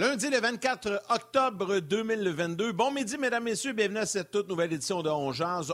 Lundi le 24 octobre 2022. Bon midi, mesdames, messieurs. Bienvenue à cette toute nouvelle édition de On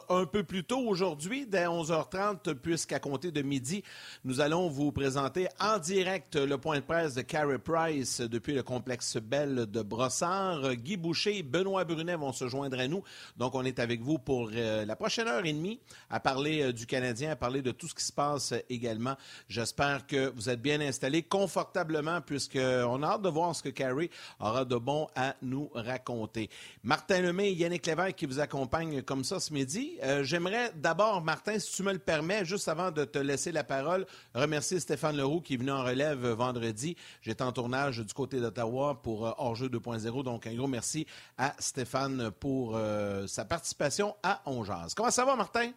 Un peu plus tôt aujourd'hui, dès 11h30, puisqu'à compter de midi, nous allons vous présenter en direct le point de presse de Carey Price depuis le complexe Belle de Brossard. Guy Boucher et Benoît Brunet vont se joindre à nous. Donc, on est avec vous pour euh, la prochaine heure et demie à parler euh, du Canadien, à parler de tout ce qui se passe également. J'espère que vous êtes bien installés confortablement, puisqu'on a hâte de voir ce que Carey aura de bon à nous raconter. Martin Lemay et Yannick Lévesque qui vous accompagnent comme ça ce midi. Euh, j'aimerais d'abord, Martin, si tu me le permets, juste avant de te laisser la parole, remercier Stéphane Leroux qui est venu en relève vendredi. J'étais en tournage du côté d'Ottawa pour euh, Hors-jeu 2.0. Donc, un gros merci à Stéphane pour euh, sa participation à Ongeaz. Comment ça va, Martin?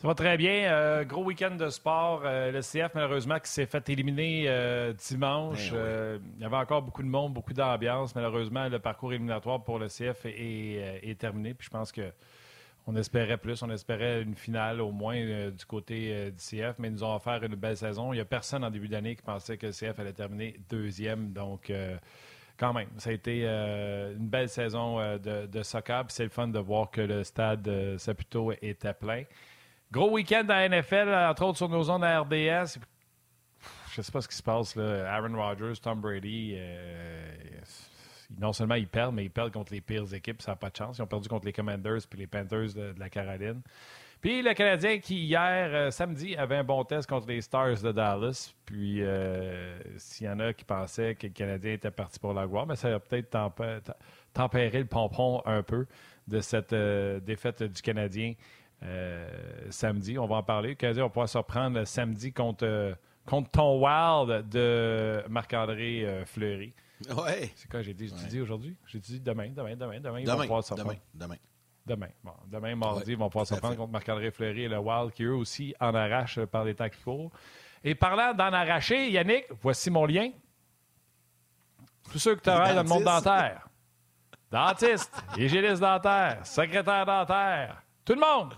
Ça va très bien. Euh, gros week-end de sport. Euh, le CF, malheureusement, qui s'est fait éliminer euh, dimanche. Ben il y avait encore beaucoup de monde, beaucoup d'ambiance. Malheureusement, le parcours éliminatoire pour le CF est, terminé. Puis je pense que on espérait plus. On espérait une finale au moins du côté du CF, mais ils nous ont offert une belle saison. Il n'y a personne en début d'année qui pensait que le CF allait terminer deuxième. Donc, quand même, ça a été une belle saison de, de, soccer. c'est le fun de voir que le stade Saputo était plein. Gros week-end à NFL, entre autres sur nos zones à RDS. Je ne sais pas ce qui se passe. Là. Aaron Rodgers, Tom Brady, euh, non seulement ils perdent, mais ils perdent contre les pires équipes. Ça n'a pas de chance. Ils ont perdu contre les Commanders puis les Panthers de, la Caroline. Puis le Canadien qui, hier, euh, samedi, avait un bon test contre les Stars de Dallas. Puis euh, s'il y en a qui pensaient que le Canadien était parti pour la gloire, mais ça a peut-être tempéré le pompon un peu de cette défaite du Canadien samedi. On va en parler. Le on pourra se reprendre samedi contre, euh, contre ton Wild de Marc-André euh, Fleury. Ouais. C'est quoi j'ai dit, dit aujourd'hui? J'ai dit demain, demain, demain, demain. Ils demain, vont pouvoir se demain, demain. Demain. Bon, demain, mardi, ils vont pouvoir se prendre contre Marc-André Fleury et le Wild qui, eux aussi, en arrachent par les temps qu'il faut. Et parlant d'en arracher, Yannick, voici mon lien. Tous ceux qui travaillent dans le monde dentaire. Dentiste, hygiéniste dentaire, secrétaire dentaire, tout le monde.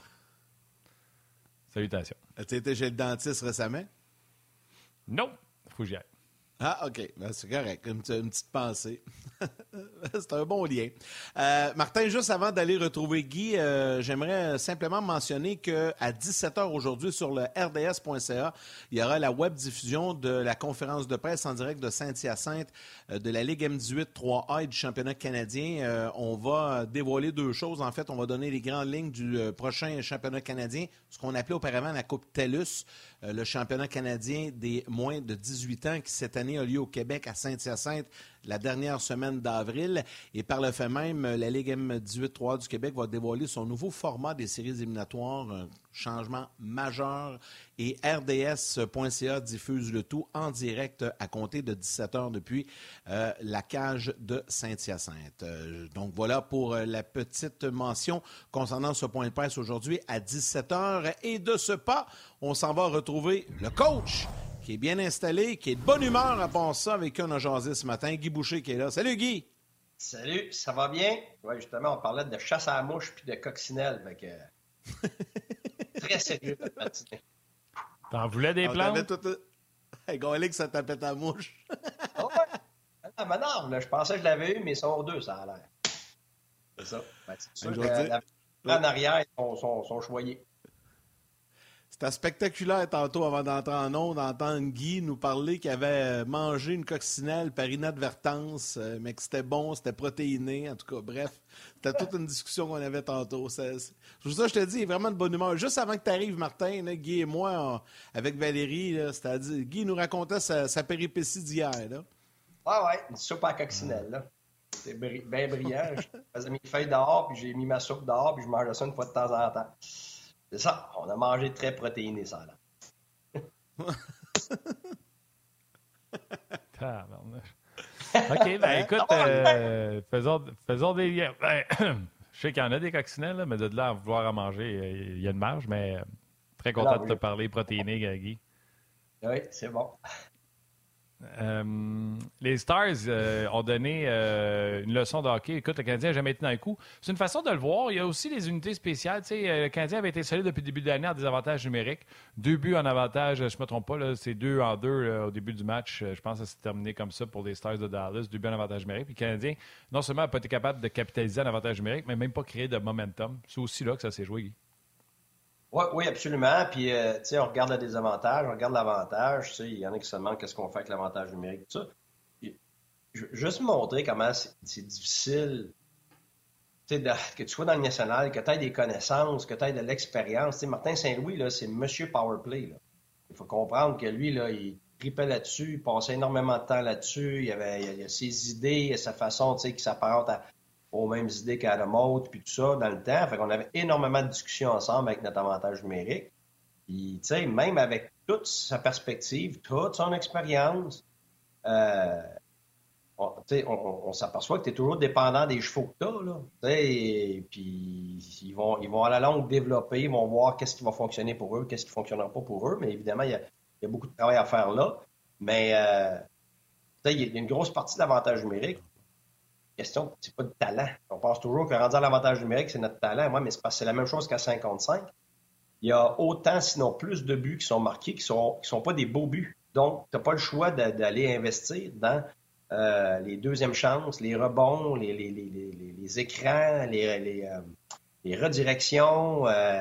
Salutations. As-tu été chez le dentiste récemment? Non. Faut que j'y aille. Ah, OK. Ben, c'est correct. Une, petite pensée. c'est un bon lien. Euh, Martin, juste avant d'aller retrouver Guy, euh, j'aimerais simplement mentionner qu'à 17h aujourd'hui sur le rds.ca, il y aura la web diffusion de la conférence de presse en direct de Saint-Hyacinthe euh, de la Ligue M18 3A et du championnat canadien. on va dévoiler deux choses. En fait, on va donner les grandes lignes du prochain championnat canadien, ce qu'on appelait auparavant la Coupe TELUS. Euh, le championnat canadien des moins de 18 ans qui cette année a lieu au Québec à Saint-Hyacinthe la dernière semaine d'avril. Et par le fait même, la Ligue M18-3 du Québec va dévoiler son nouveau format des séries éliminatoires, un changement majeur. Et RDS.ca diffuse le tout en direct à compter de 17 heures depuis euh, la cage de Saint-Hyacinthe. Euh, donc voilà pour euh, la petite mention concernant ce point de presse aujourd'hui à 17 heures. Et de ce pas, on s'en va retrouver le coach qui est bien installé, qui est de bonne humeur à part ça, avec qui on a jasé ce matin. Guy Boucher qui est là. Salut Guy! Salut, ça va bien? Oui, justement, on parlait de chasse à la mouche puis de coccinelle. très sérieux cette matinée. T'en voulais des plans? Tout... Hey, que ça tapait ta mouche. oh, ouais. Ah, non, je pensais que je l'avais eu, mais ils sont deux, ça a l'air. C'est ça. Ben, c'est sûr que la... en arrière, ils sont, sont choyés. C'était spectaculaire tantôt avant d'entrer en ondes, d'entendre Guy nous parler qu'il avait mangé une coccinelle par inadvertance, euh, mais que c'était bon, c'était protéiné. En tout cas, bref, c'était toute une discussion qu'on avait tantôt. C'est, pour ça, je te dis, il est vraiment de bonne humeur. Juste avant que tu arrives, Martin, Guy et moi, avec Valérie, c'est-à-dire, Guy nous racontait sa, péripétie d'hier. Là. Ah ouais, une soupe à coccinelle. Là. C'est bien brillant. je faisais mes feuilles dehors, puis j'ai mis ma soupe dehors, puis je mangeais ça une fois de temps en temps. C'est ça, on a mangé très protéiné, ça, là. OK, ben écoute, euh, faisons, faisons, des liens. Ben, je sais qu'il y en a des coccinelles, mais de là à vouloir en manger, il y a une marge, mais euh, très content de te parler protéiné, Guy. Oui, c'est bon. Euh, les Stars euh, ont donné euh, une leçon de hockey. Écoute, le Canadien n'a jamais été dans le coup. C'est une façon de le voir. Il y a aussi les unités spéciales. Le Canadien avait été solide depuis le début de l'année en désavantage numérique. Deux buts en avantage, je ne me trompe pas, c'est deux en deux au début du match. Je pense que ça s'est terminé comme ça pour les Stars de Dallas. Deux buts en avantage numérique. Puis le Canadien, non seulement n'a pas été capable de capitaliser en avantage numérique, mais même pas créer de momentum. C'est aussi là que ça s'est joué, Guy. Oui, oui, absolument. Puis, tu sais, on regarde le désavantage, on regarde l'avantage. Tu sais, il y en a qui se demandent qu'est-ce qu'on fait avec l'avantage numérique, tout ça juste montrer comment c'est difficile que tu sois dans le national, que tu aies des connaissances, que tu aies de l'expérience. Martin Saint-Louis, c'est Monsieur Powerplay. Il faut comprendre que lui, là, il tripait là-dessus, il passait énormément de temps là-dessus, il avait il a ses idées, sa façon qui s'apparente aux mêmes idées la mode, puis tout ça dans le temps. Fait qu'on avait énormément de discussions ensemble avec notre avantage numérique. Puis, même avec toute sa perspective, toute son expérience, euh, on, s'aperçoit que tu es toujours dépendant des chevaux que tu as. Puis ils vont, ils vont à la longue développer, ils vont voir qu'est-ce qui va fonctionner pour eux, qu'est-ce qui ne fonctionnera pas pour eux. Mais évidemment, il y, a, beaucoup de travail à faire là. Mais euh, il y a une grosse partie de l'avantage numérique. Question, c'est pas de talent. On pense toujours que rendre l'avantage numérique, c'est notre talent. Moi, mais c'est la même chose qu'à 55. Il y a autant, sinon plus de buts qui sont marqués, qui ne sont, qui sont pas des beaux buts. Donc, tu n'as pas le choix d'aller investir dans euh, les deuxièmes chances, les rebonds, les, les, les, les écrans, les, euh, redirections, euh,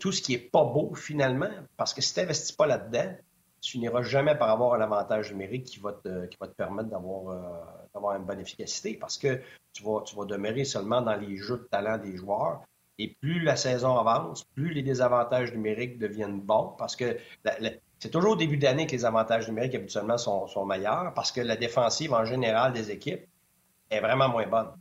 tout ce qui est pas beau finalement, parce que si tu n'investis pas là-dedans, tu finiras jamais par avoir un avantage numérique qui va te, qui va te permettre d'avoir d'avoir une bonne efficacité parce que tu vas, tu vas demeurer seulement dans les jeux de talent des joueurs. Et plus la saison avance, plus les désavantages numériques deviennent bons parce que c'est toujours au début d'année que les avantages numériques habituellement sont, meilleurs parce que la défensive en général des équipes est vraiment moins bonne.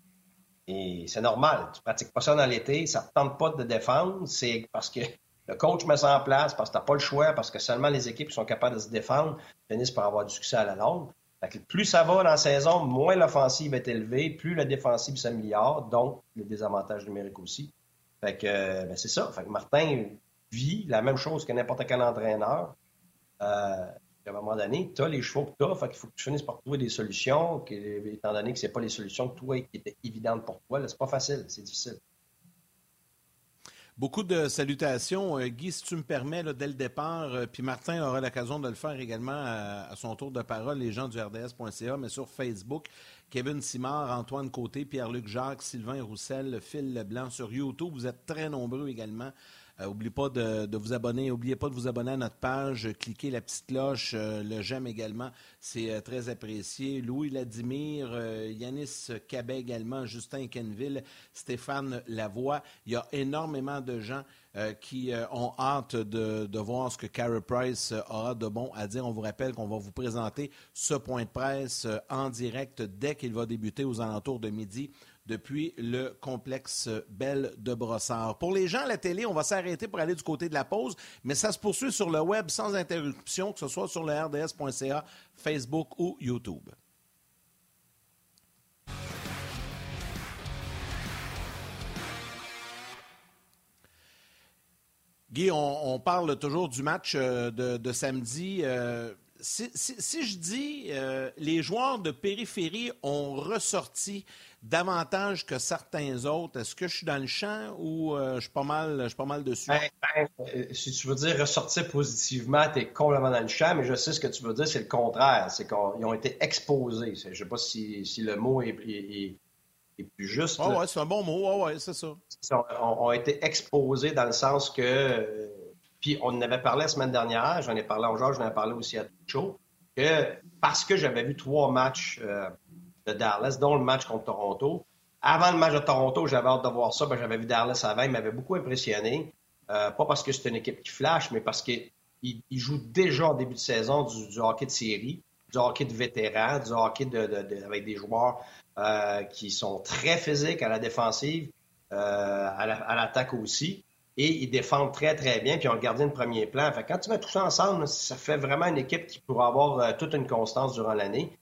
Et c'est normal. Tu pratiques pas ça dans l'été, ça ne tente pas de défendre, c'est parce que le coach met ça en place, parce que tu n'as pas le choix, parce que seulement les équipes qui sont capables de se défendre finissent par avoir du succès à la longue. Plus ça va dans la saison, moins l'offensive est élevée, plus la défensive s'améliore, donc le désavantage numérique aussi. Fait que ben, c'est ça. Martin vit la même chose que n'importe quel entraîneur. Euh, à un moment donné, tu as les chevaux que tu as, fait qu'il faut que tu finisses par trouver des solutions, étant donné que ce pas les solutions que toi qui étaient évidentes pour toi, c'est pas facile, c'est difficile. Beaucoup de salutations. Euh, Guy, si tu me permets, dès le départ, euh, puis Martin aura l'occasion de le faire également à, son tour de parole, les gens du RDS.ca, mais sur Facebook, Kevin Simard, Antoine Côté, Pierre-Luc Jacques, Sylvain Roussel, Phil Leblanc. Sur YouTube, vous êtes très nombreux également N'oubliez euh, pas de, vous abonner. N'oubliez pas de vous abonner à notre page. Cliquez la petite cloche. Euh, le j'aime également. C'est euh, très apprécié. Louis Ladimir, Yanis Cabet également, Justin Kenville, Stéphane Lavoie. Il y a énormément de gens qui ont hâte de, voir ce que Carey Price aura de bon à dire. On vous rappelle qu'on va vous présenter ce point de presse en direct dès qu'il va débuter aux alentours de midi depuis le complexe Belle de Brossard. Pour les gens à la télé, on va s'arrêter pour aller du côté de la pause, mais ça se poursuit sur le web sans interruption, que ce soit sur le rds.ca, Facebook ou YouTube. Guy, on, parle toujours du match euh, de, samedi. Euh, si, je dis euh, les joueurs de périphérie ont ressorti davantage que certains autres. Est-ce que je suis dans le champ ou euh, je, suis pas mal, je suis pas mal dessus? Ben, ben, euh, si tu veux dire ressortir positivement, tu es complètement dans le champ, mais je sais ce que tu veux dire, c'est le contraire. C'est qu'ils ont été exposés. Je ne sais pas si, le mot est, plus juste. Ah ouais, c'est un bon mot. ouais, c'est ça. Ils ont, été exposés dans le sens que. On en avait parlé la semaine dernière, j'en ai parlé à Georges, j'en ai parlé aussi à Tucho, que parce que j'avais vu trois matchs. Euh, de Dallas, dont le match contre Toronto. Avant le match de Toronto, j'avais hâte de voir ça. Ben, j'avais vu Dallas avant, il m'avait beaucoup impressionné. Euh, pas parce que c'est une équipe qui flash, mais parce qu'il il joue déjà en début de saison du, hockey de série, du hockey de vétérans, du hockey avec des joueurs euh, qui sont très physiques à la défensive, à l'attaque aussi. Et ils défendent très, très bien, puis ont le gardien de premier plan. Fait quand tu mets tout ça ensemble, ça fait vraiment une équipe qui pourra avoir toute une constance durant l'année.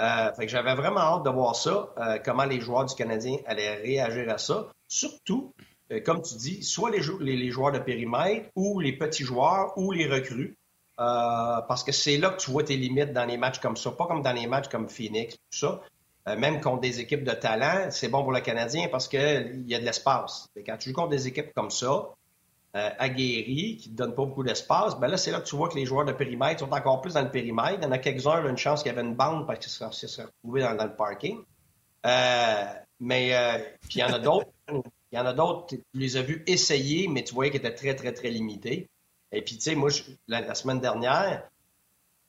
Euh, j'avais vraiment hâte de voir ça, euh, comment les joueurs du Canadien allaient réagir à ça. Surtout, euh, comme tu dis, soit les, joueurs de périmètre ou les petits joueurs ou les recrues. parce que c'est là que tu vois tes limites dans les matchs comme ça, pas comme dans les matchs comme Phoenix, tout ça. Même contre des équipes de talent, c'est bon pour le Canadien parce qu'il y a de l'espace. Quand tu joues contre des équipes comme ça, euh, aguerris, qui ne donnent pas beaucoup d'espace, ben là, c'est là que tu vois que les joueurs de périmètre sont encore plus dans le périmètre. Il y en a quelques-uns, une chance qu'il y avait une bande parce qu'ils se seraient retrouvés dans, le parking. Euh, mais euh, puis il y en a d'autres, il y en a d'autres, tu les as vus essayer, mais tu voyais qu'ils étaient très, très, très limités. Et puis, tu sais, moi, la, semaine dernière,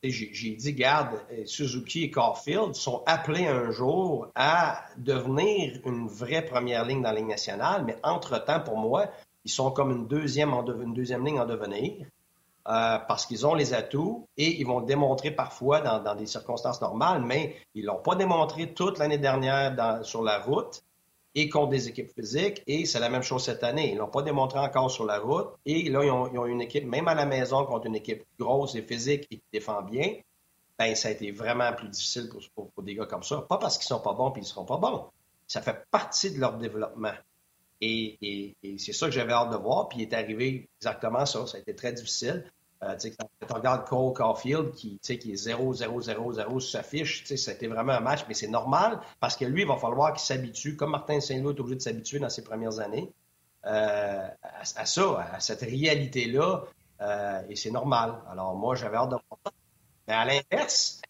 j'ai dit, garde, Suzuki et Caulfield sont appelés un jour à devenir une vraie première ligne dans la Ligue nationale, mais entre-temps, pour moi, ils sont comme une deuxième, une deuxième ligne en devenir euh, parce qu'ils ont les atouts et ils vont démontrer parfois dans, des circonstances normales, mais ils l'ont pas démontré toute l'année dernière sur la route et contre des équipes physiques. Et c'est la même chose cette année. Ils l'ont pas démontré encore sur la route. Et là, ils ont, une équipe, même à la maison, contre une équipe grosse et physique et qui défend bien. Ben, ça a été vraiment plus difficile pour, des gars comme ça. Pas parce qu'ils sont pas bons et ils seront pas bons. Ça fait partie de leur développement. Et, c'est ça que j'avais hâte de voir. Puis il est arrivé exactement ça. Ça a été très difficile. Euh, tu regardes Cole Caulfield qui, qui est 0-0-0-0 sur sa fiche, ça a été vraiment un match, mais c'est normal parce que lui, il va falloir qu'il s'habitue, comme Martin Saint-Louis est obligé de s'habituer dans ses premières années, euh, à, ça, à cette réalité-là. Euh, et c'est normal. Alors moi, j'avais hâte de voir ça. Mais à l'inverse,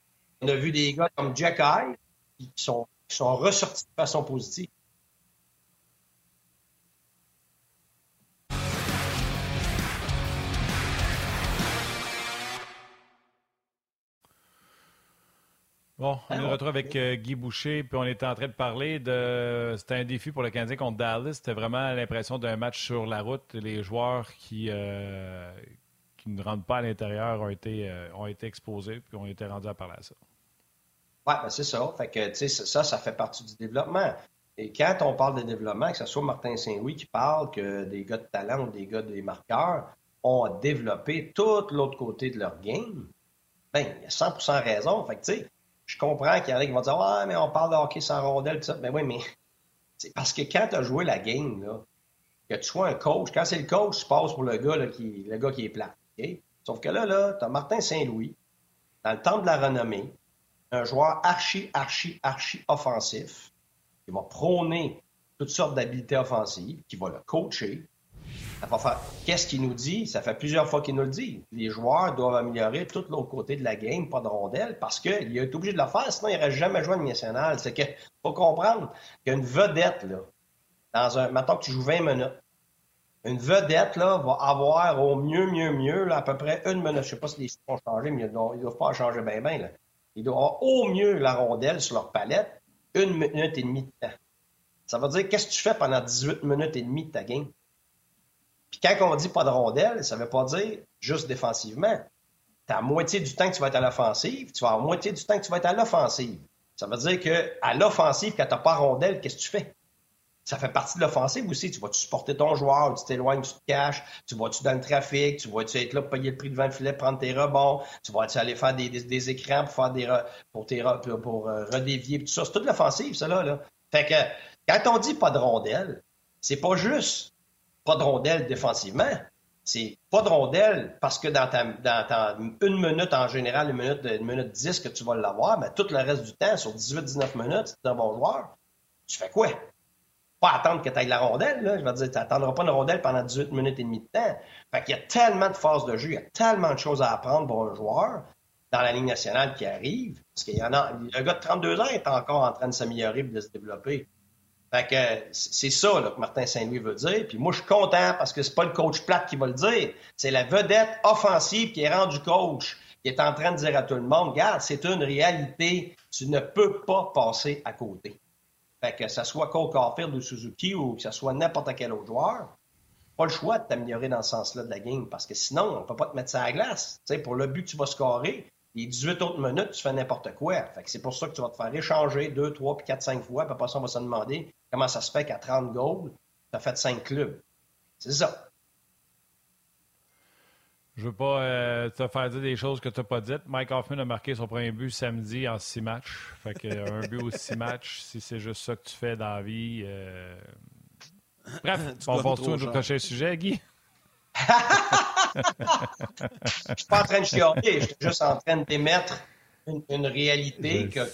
on a vu des gars comme Jack Eye qui sont, qui sont ressortis de façon positive. Bon, on est de retour avec euh, Guy Boucher, puis on était en train de parler de. C'était un défi pour le Canadien contre Dallas. C'était vraiment l'impression d'un match sur la route. Les joueurs qui, euh, qui ne rentrent pas à l'intérieur ont été, euh, ont été exposés, puis ont été rendus à parler à ça. Oui, ben c'est ça. Fait que, tu sais, ça, ça fait partie du développement. Et quand on parle de développement, que ce soit Martin Saint-Louis qui parle que des gars de talent ou des gars des marqueurs ont développé tout l'autre côté de leur game, ben, il y a 100% raison. Fait que, tu sais, je comprends qu'il y en a qui vont dire Ouais, mais on parle de hockey sans rondelle, tout ça. Ben oui, mais c'est parce que quand tu as joué la game, que tu sois un coach, quand c'est le coach, tu passes pour le gars, qui, le gars est plat. Sauf que là, là tu as Martin Saint-Louis, dans le temps de la renommée, un joueur archi, archi, archi offensif, qui va prôner toutes sortes d'habiletés offensives, qui va le coacher, Qu'est-ce qu'il nous dit? Ça fait plusieurs fois qu'il nous le dit. Les joueurs doivent améliorer tout l'autre côté de la game, pas de rondelle, parce qu'il est obligé de le faire, sinon il n'aurait jamais joué à national. C'est qu'il faut comprendre qu'il y a une vedette, là, dans un. Maintenant que tu joues 20 minutes, une vedette, là, va avoir au mieux, mieux, mieux, à peu près une minute. Je ne sais pas si les chiffres ont changé, mais ils ne doivent, pas changer bien, bien, là. Ils doivent avoir au mieux la rondelle sur leur palette, une minute et demie de temps. Ça veut dire, qu'est-ce que tu fais pendant 18 minutes et demie de ta game? Puis quand on dit pas de rondelle, ça ne veut pas dire juste défensivement. Tu as moitié du temps que tu vas être à l'offensive, tu vas moitié du temps que tu vas être à l'offensive. Ça veut dire qu'à l'offensive, quand tu n'as pas rondelle, qu'est-ce que tu fais? Ça fait partie de l'offensive aussi. Tu vas-tu supporter ton joueur, tu t'éloignes, tu te caches, tu vas-tu dans le trafic, tu vas-tu être là pour payer le prix de 20 filets, prendre tes rebonds, tu vas-tu aller faire des, écrans pour faire des pour, tes, pour, euh, redévier, tout ça. C'est toute l'offensive, ça là, Fait que quand on dit pas de rondelle, c'est pas juste pas de rondelle défensivement. C'est pas de rondelle parce que dans une minute en général, une minute, une minute 10 que tu vas l'avoir, mais tout le reste du temps, sur 18-19 minutes, si tu es un bon joueur, tu fais quoi? Pas attendre que tu ailles la rondelle, là. Je veux dire, tu n'attendras pas une rondelle pendant 18 minutes et demie de temps. Fait qu'il y a tellement de force de jeu, il y a tellement de choses à apprendre pour un joueur dans la Ligue nationale qui arrive. Parce qu'il y a. Le gars de 32 ans est encore en train de s'améliorer et de se développer. Fait que c'est ça que Martin Saint-Louis veut dire. Puis moi, je suis content parce que c'est pas le coach plate qui va le dire. C'est la vedette offensive qui est rendue coach, qui est en train de dire à tout le monde, regarde, c'est une réalité. Tu ne peux pas passer à côté. Fait que ce soit Cole Caulfield ou Suzuki ou que ce soit n'importe quel autre joueur, pas le choix de t'améliorer dans ce sens-là de la game parce que sinon, on peut pas te mettre ça à la glace. pour le but tu vas scorer, les 18 autres minutes, tu fais n'importe quoi. Fait que c'est pour ça que tu vas te faire échanger 2, 3, puis 4, 5 fois. Puis après ça, on va se demander comment ça se fait qu'à 30 goals, tu as fait 5 clubs. C'est ça. Je veux pas euh, te faire dire des choses que tu n'as pas dites. Mike Hoffman a marqué son premier but samedi en 6 matchs. Fait que euh, un but ou 6 matchs, si c'est juste ça que tu fais dans la vie. Euh... Bref, on passe tout au prochain sujet, Guy. Je suis pas en train de chialer, je suis juste en train d'émettre une, réalité que.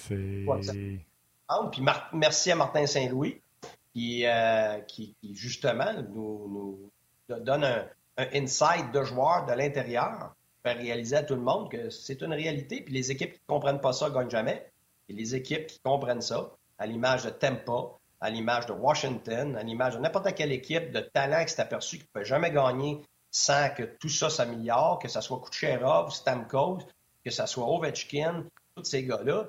Puis merci à Martin Saint-Louis qui, euh, qui, justement nous, donne un, un, insight de joueurs de l'intérieur, faire réaliser à tout le monde que c'est une réalité. Puis les équipes qui ne comprennent pas ça gagnent jamais. Et les équipes qui comprennent ça, à l'image de Tampa, à l'image de Washington, à l'image de n'importe quelle équipe de talent qui s'est aperçu qu'il ne peut jamais gagner sans que tout ça s'améliore, que ce soit Kucherov, Stamkos, que ce soit Ovechkin, tous ces gars-là,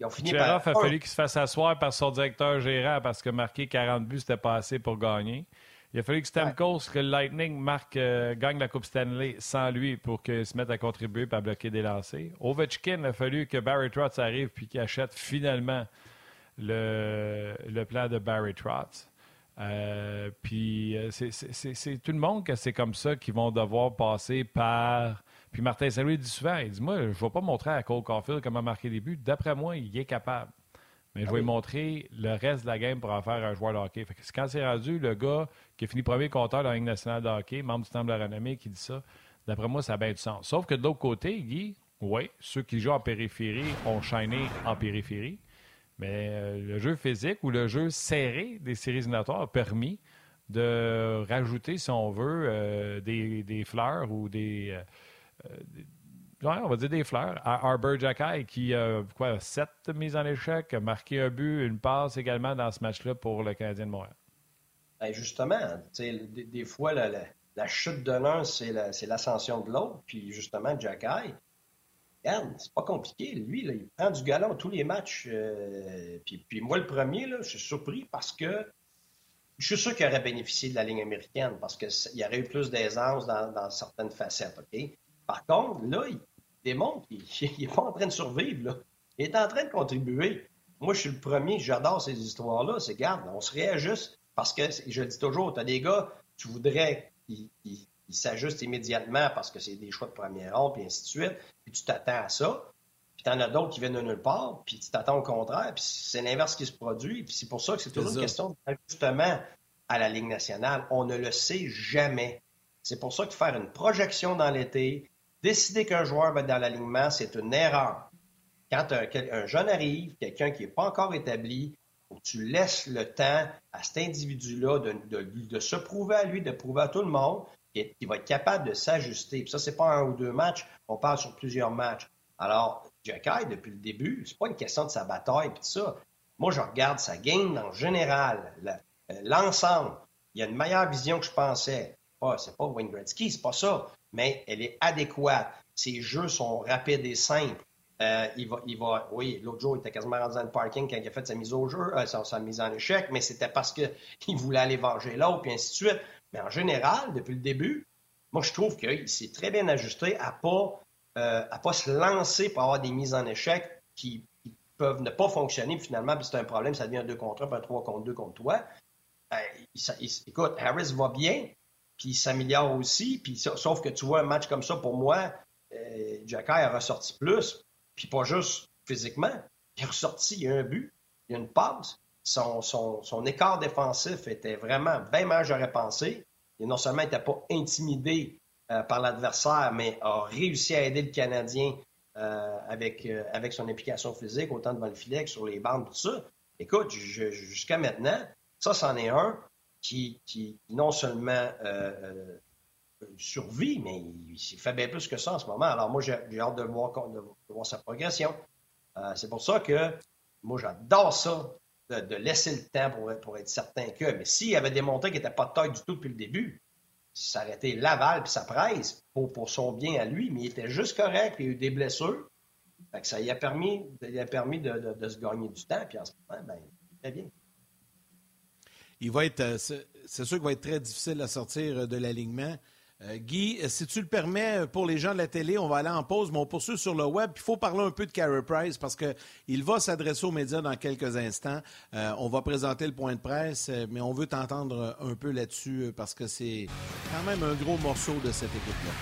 ils ont fini par... a fallu qu'il se fasse asseoir par son directeur gérant parce que marquer 40 buts, c'était pas assez pour gagner. Il a fallu que Stamkos, que le Lightning marque, euh, gagne la Coupe Stanley sans lui pour qu'il se mette à contribuer et à bloquer des lancers. Ovechkin, il a fallu que Barry Trotz arrive puis qu'il achète finalement le, le plan de Barry Trotz. Euh, puis euh, c'est tout le monde que c'est comme ça qui vont devoir passer par puis Martin Saint-Louis dit souvent, il dit, moi, je ne vais pas montrer à Cole Caulfield comment marquer des buts. D'après moi, il est capable. Mais je ah vais lui montrer le reste de la game pour en faire un joueur de hockey. Fait que quand c'est rendu le gars qui a fini premier compteur dans la Ligue nationale de hockey, membre du Temple de la renommée, qui dit ça, d'après moi, ça a bien du sens. Sauf que de l'autre côté, Guy, oui, ceux qui jouent en périphérie ont shiné en périphérie. Mais euh, le jeu physique ou le jeu serré des séries éliminatoires a permis de rajouter, si on veut, euh, des, fleurs ou des, euh, euh, on va dire des fleurs, à Arbor Jacky, qui a quoi, sept mises en échec, a marqué un but, une passe également dans ce match-là pour le Canadien de Montréal. Ben, justement, des, des, fois, la, chute de l'un, c'est l'ascension de l'autre. Puis justement, Jacky, c'est pas compliqué. Lui, il prend du galon tous les matchs. Euh, puis, moi, le premier, là, je suis surpris parce que je suis sûr qu'il aurait bénéficié de la ligne américaine parce qu'il y aurait eu plus d'aisance dans, dans, certaines facettes. Par contre, là, il démontre qu'il n'est pas en train de survivre. Là. Il est en train de contribuer. Moi, je suis le premier, j'adore ces histoires-là. C'est garde, on se réajuste. Parce que, je le dis toujours, tu as des gars, tu voudrais qu'ils s'ajustent immédiatement parce que c'est des choix de première ronde, puis ainsi de suite. Puis tu t'attends à ça. Puis tu en as d'autres qui viennent de nulle part, puis tu t'attends au contraire. Puis c'est l'inverse qui se produit. Puis c'est pour ça que c'est toujours une question d'ajustement à la Ligue nationale. On ne le sait jamais. C'est pour ça que faire une projection dans l'été, Décider qu'un joueur va être dans l'alignement, c'est une erreur. Quand un, jeune arrive, quelqu'un qui n'est pas encore établi, tu laisses le temps à cet individu-là de, se prouver à lui, de prouver à tout le monde qu'il va être capable de s'ajuster. Ça, c'est pas un ou deux matchs, on parle sur plusieurs matchs. Alors, Jacky, depuis le début, c'est pas une question de sa bataille et tout ça. Moi, je regarde sa game en général, euh, l'ensemble. Il y a une meilleure vision que je pensais. c'est pas Wayne Gretzky, c'est pas ça mais elle est adéquate. Ses jeux sont rapides et simples. Euh, il, va, il va, oui, l'autre jour, il était quasiment rendu dans le parking quand il a fait sa mise au jeu, euh, sa, mise en échec, mais c'était parce qu'il voulait aller venger l'autre, puis ainsi de suite. Mais en général, depuis le début, moi, je trouve qu'il s'est très bien ajusté à pas, euh, pas se lancer pour avoir des mises en échec qui, peuvent ne pas fonctionner. finalement, c'est un problème, ça devient un 2 contre 1, puis un 3 contre 2 contre toi. écoute, Harris va bien, puis il s'améliore aussi. Puis, sauf que tu vois un match comme ça, pour moi, euh, a ressorti plus, puis pas juste physiquement. Il a ressorti, il a un but, il a une passe. Son, écart défensif était vraiment bien meilleur j'aurais pensé. Il non seulement n'était pas intimidé euh, par l'adversaire, mais a réussi à aider le Canadien euh, avec, avec son implication physique, autant devant le filet que sur les bandes, tout ça. Écoute, jusqu'à maintenant, ça, c'en est un qui, non seulement euh, euh, survit, mais il, fait bien plus que ça en ce moment. Alors moi, j'ai hâte de voir, de, sa progression. Euh, c'est pour ça que moi, j'adore ça, de, laisser le temps pour, être certain que. Mais s'il avait démontré qu'il n'était pas de taille du tout depuis le début, ça aurait Laval puis sa presse pour, son bien à lui, mais il était juste correct, il a eu des blessures. ça lui a permis, permis de, se gagner du temps, puis en ce moment, ben, très bien il va être, euh, c'est sûr qu'il va être très difficile à sortir euh, de l'alignement. Euh, Guy, si tu le permets, pour les gens de la télé, on va aller en pause, mais on poursuit sur le web. Il faut parler un peu de Carey Price parce qu'il va s'adresser aux médias dans quelques instants. on va présenter le point de presse, mais on veut t'entendre un peu là-dessus parce que c'est quand même un gros morceau de cette équipe-là.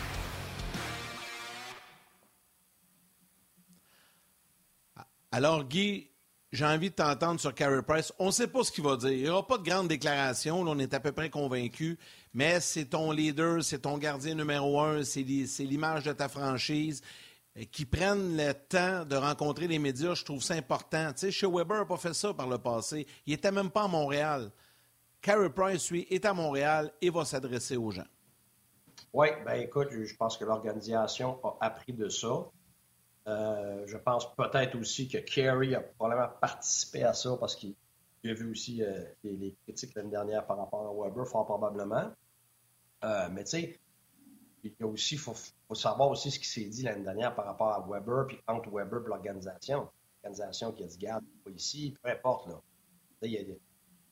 Alors, Guy, j'ai envie de t'entendre sur Carey Price. On ne sait pas ce qu'il va dire. Il n'y aura pas de grande déclaration. on est à peu près convaincu. Mais c'est ton leader, c'est ton gardien numéro un, c'est l'image de ta franchise. Qui prennent le temps de rencontrer les médias, je trouve ça important. Tu sais, chez Weber n'a pas fait ça par le passé. Il n'était même pas à Montréal. Carey Price, lui, est à Montréal et va s'adresser aux gens. Oui, ben écoute, je pense que l'organisation a appris de ça. Euh, je pense peut-être aussi que Kerry a probablement participé à ça parce qu'il a vu aussi euh, les, critiques l'année dernière par rapport à Weber, fort probablement. Euh, mais tu sais, il y a aussi, faut, savoir aussi ce qui s'est dit l'année dernière par rapport à Weber, puis entre Weber et l'organisation. L'organisation qui a dit, garde, pas ici, peu importe. Là.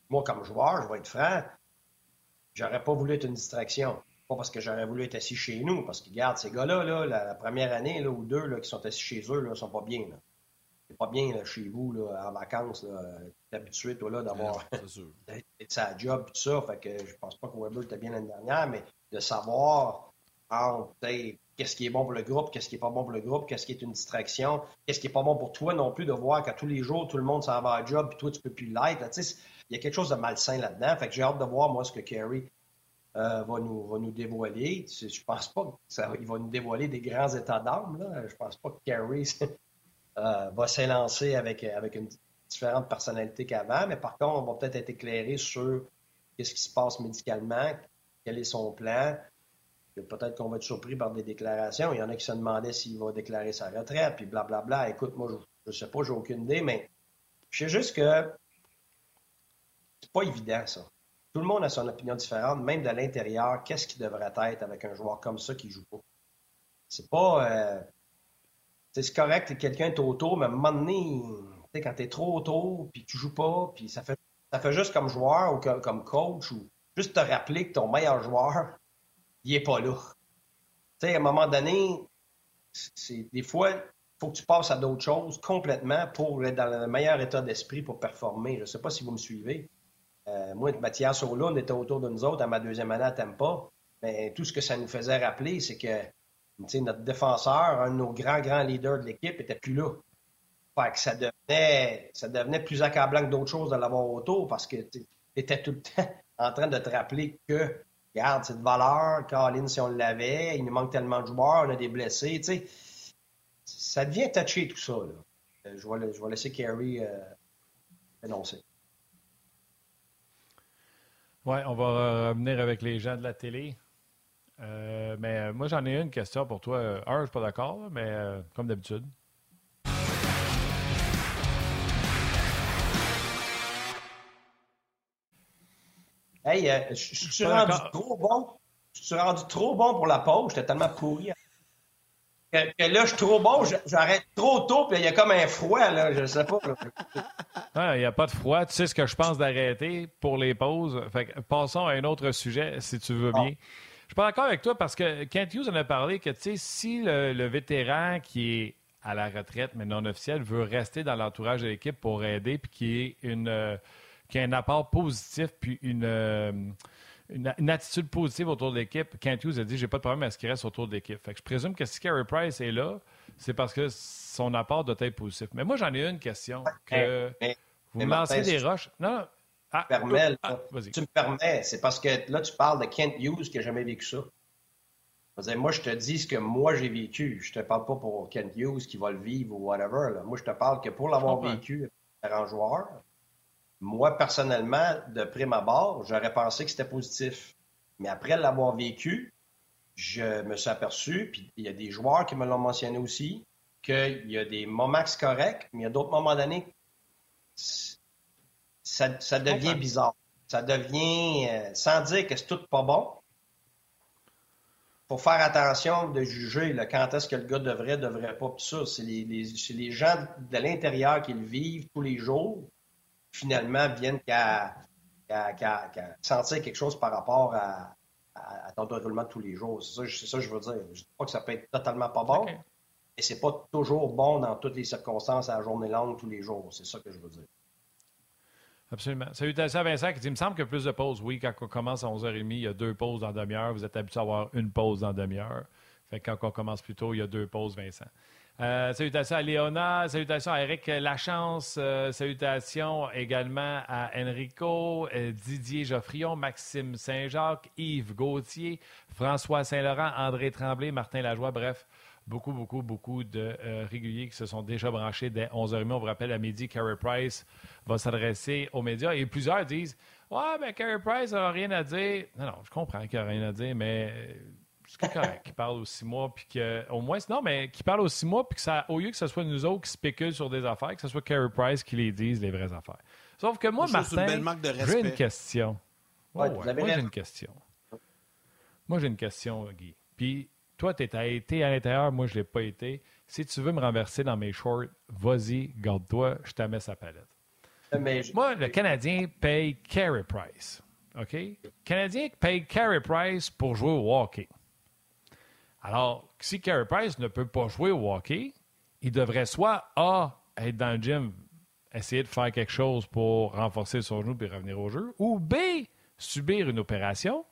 Moi, comme joueur, je vais être franc, j'aurais pas voulu être une distraction. Pas parce que j'aurais voulu être assis chez nous, parce que, regarde, ces gars-là, là, la, première année là, ou deux là, qui sont assis chez eux, ne sont pas bien. C'est pas bien là, chez vous, là, en vacances. Tu es habitué, toi, là, d'avoir sa job et tout ça. Fait que je pense pas que Weber était bien l'année dernière, mais de savoir qu'est-ce qui est bon pour le groupe, qu'est-ce qui est pas bon pour le groupe, qu'est-ce qui est une distraction, qu'est-ce qui est pas bon pour toi non plus de voir qu'à tous les jours, tout le monde s'en va à job, puis toi, tu peux plus l'être. Il y a quelque chose de malsain là-dedans. Fait que j'ai hâte de voir, moi, ce que Kerry euh, va, nous, va nous dévoiler. Je pense pas qu'il va nous dévoiler des grands états d'âme. Je pense pas que Carey euh, va s'élancer avec, avec une différente personnalité qu'avant, mais par contre, on va peut-être être éclairé sur qu'est-ce qui se passe médicalement, quel est son plan. Peut-être qu'on va être surpris par des déclarations. Il y en a qui se demandaient s'il va déclarer sa retraite, puis blablabla. Écoute, moi, je ne sais pas, j'ai aucune idée, mais je sais juste que c'est pas évident, ça. Tout le monde a son opinion différente, même de l'intérieur. Qu'est-ce qui devrait être avec un joueur comme ça qui joue pas? C'est pas. Euh, c'est correct que quelqu'un est autour, mais à un moment donné, quand tu es trop autour, puis tu joues pas, puis ça fait, juste comme joueur ou comme coach, ou juste te rappeler que ton meilleur joueur, il est pas là. À un moment donné, c'est, des fois, faut que tu passes à d'autres choses complètement pour être dans le meilleur état d'esprit pour performer. Je ne sais pas si vous me suivez. Euh, moi, Mathias Olund était autour de nous autres à ma deuxième année à Tampa. Mais tout ce que ça nous faisait rappeler, c'est que notre défenseur, un de nos grands, grands leaders de l'équipe, n'était plus là. Fait que ça devenait, ça devenait plus accablant que d'autres choses de l'avoir autour parce que tu étais tout le temps en train de te rappeler que, regarde, c'est de valeur, Caroline, si on l'avait, il nous manque tellement de joueurs, on a des blessés. Ça devient touché tout ça. Euh, je, vais, je vais laisser Kerry euh, énoncer. Oui, on va revenir avec les gens de la télé. Euh, mais euh, moi, j'en ai une question pour toi. Un, je suis pas d'accord, mais euh, comme d'habitude. Hey, je suis rendu trop bon. Je suis rendu trop bon pour la pause. J'étais tellement pourri que, là, je suis trop bon, j'arrête trop tôt, puis il y a comme un froid, là, je sais pas. Il n'y a pas de froid. Tu sais ce que je pense d'arrêter pour les pauses? Fait passons à un autre sujet, si tu veux bien. Je suis pas d'accord avec toi parce que Kent Hughes en a parlé que, tu sais, si le, vétéran qui est à la retraite, mais non officiel, veut rester dans l'entourage de l'équipe pour aider, puis qui, est une, euh, qui a un apport positif, puis une... Euh, une, attitude positive autour de l'équipe. Kent Hughes a dit j'ai pas de problème à ce qu'il reste autour de l'équipe. Fait que je présume que si Carey Price est là, c'est parce que son apport doit être positif. Mais moi, j'en ai une question. Que vous me lancez des roches. Non, ah, ah, tu me permets, c'est parce que là, tu parles de Kent Hughes qui n'a jamais vécu ça. moi, je te dis ce que moi j'ai vécu. Je te parle pas pour Kent Hughes qui va le vivre ou whatever. Moi, je te parle que pour l'avoir vécu, un joueur, moi, personnellement, de prime abord, j'aurais pensé que c'était positif. Mais après l'avoir vécu, je me suis aperçu, puis il y a des joueurs qui me l'ont mentionné aussi, qu'il y a des moments corrects, mais il y a d'autres moments d'année, ça, devient bizarre. Ça devient, euh, sans dire que c'est tout pas bon, faut faire attention de juger quand est-ce que le gars devrait, devrait pas. Puis ça, c'est les, les, gens de l'intérieur qui le vivent tous les jours finalement viennent qu'à sentir quelque chose par rapport à, ton déroulement de tous les jours. C'est ça, que je veux dire. Je ne dis pas que ça peut être totalement pas bon, mais mais c'est pas toujours bon dans toutes les circonstances à la journée longue tous les jours. C'est ça que je veux dire. Absolument. Salutations à Vincent qui dit Il me semble que plus de pauses. Oui, quand on commence à 11h30, il y a deux pauses dans demi-heure. Vous êtes habitué à avoir une pause dans demi-heure. Fait quand on commence plus tôt, il y a deux pauses, Vincent. Euh, salutations à Léona, salutations à Eric Lachance, euh, salutations également à Enrico, euh, Didier Geoffrion, Maxime Saint-Jacques, Yves Gauthier, François Saint-Laurent, André Tremblay, Martin Lajoie, bref, beaucoup, beaucoup, beaucoup de réguliers qui se sont déjà branchés dès 11h30. On vous rappelle, à midi, Carey Price va s'adresser aux médias et plusieurs disent Ouais, mais Carey Price n'a rien à dire. Non, non, je comprends qu'il n'a rien à dire, mais c'est correct qu'il parle aux six mois, puis que, au moins, non, mais qu'il parle aux six mois, puis que ça, au lieu que ce soit nous autres qui spéculent sur des affaires, que ce soit Carey Price qui les dise les vraies affaires. Sauf que moi, Martin, j'ai une question. moi, j'ai une question. Moi, j'ai une question, Guy. Puis, toi, tu as été à l'intérieur, moi, je ne l'ai pas été. Si tu veux me renverser dans mes shorts, vas-y, garde-toi, je te mets sa palette. Moi, le Canadien paye Carey Price. OK? Le Canadien paye Carey Price pour jouer au hockey. Alors, si Carey Price ne peut pas jouer au hockey, il devrait soit A, être dans le gym, essayer de faire quelque chose pour renforcer son genou et revenir au jeu, ou B, subir une opération,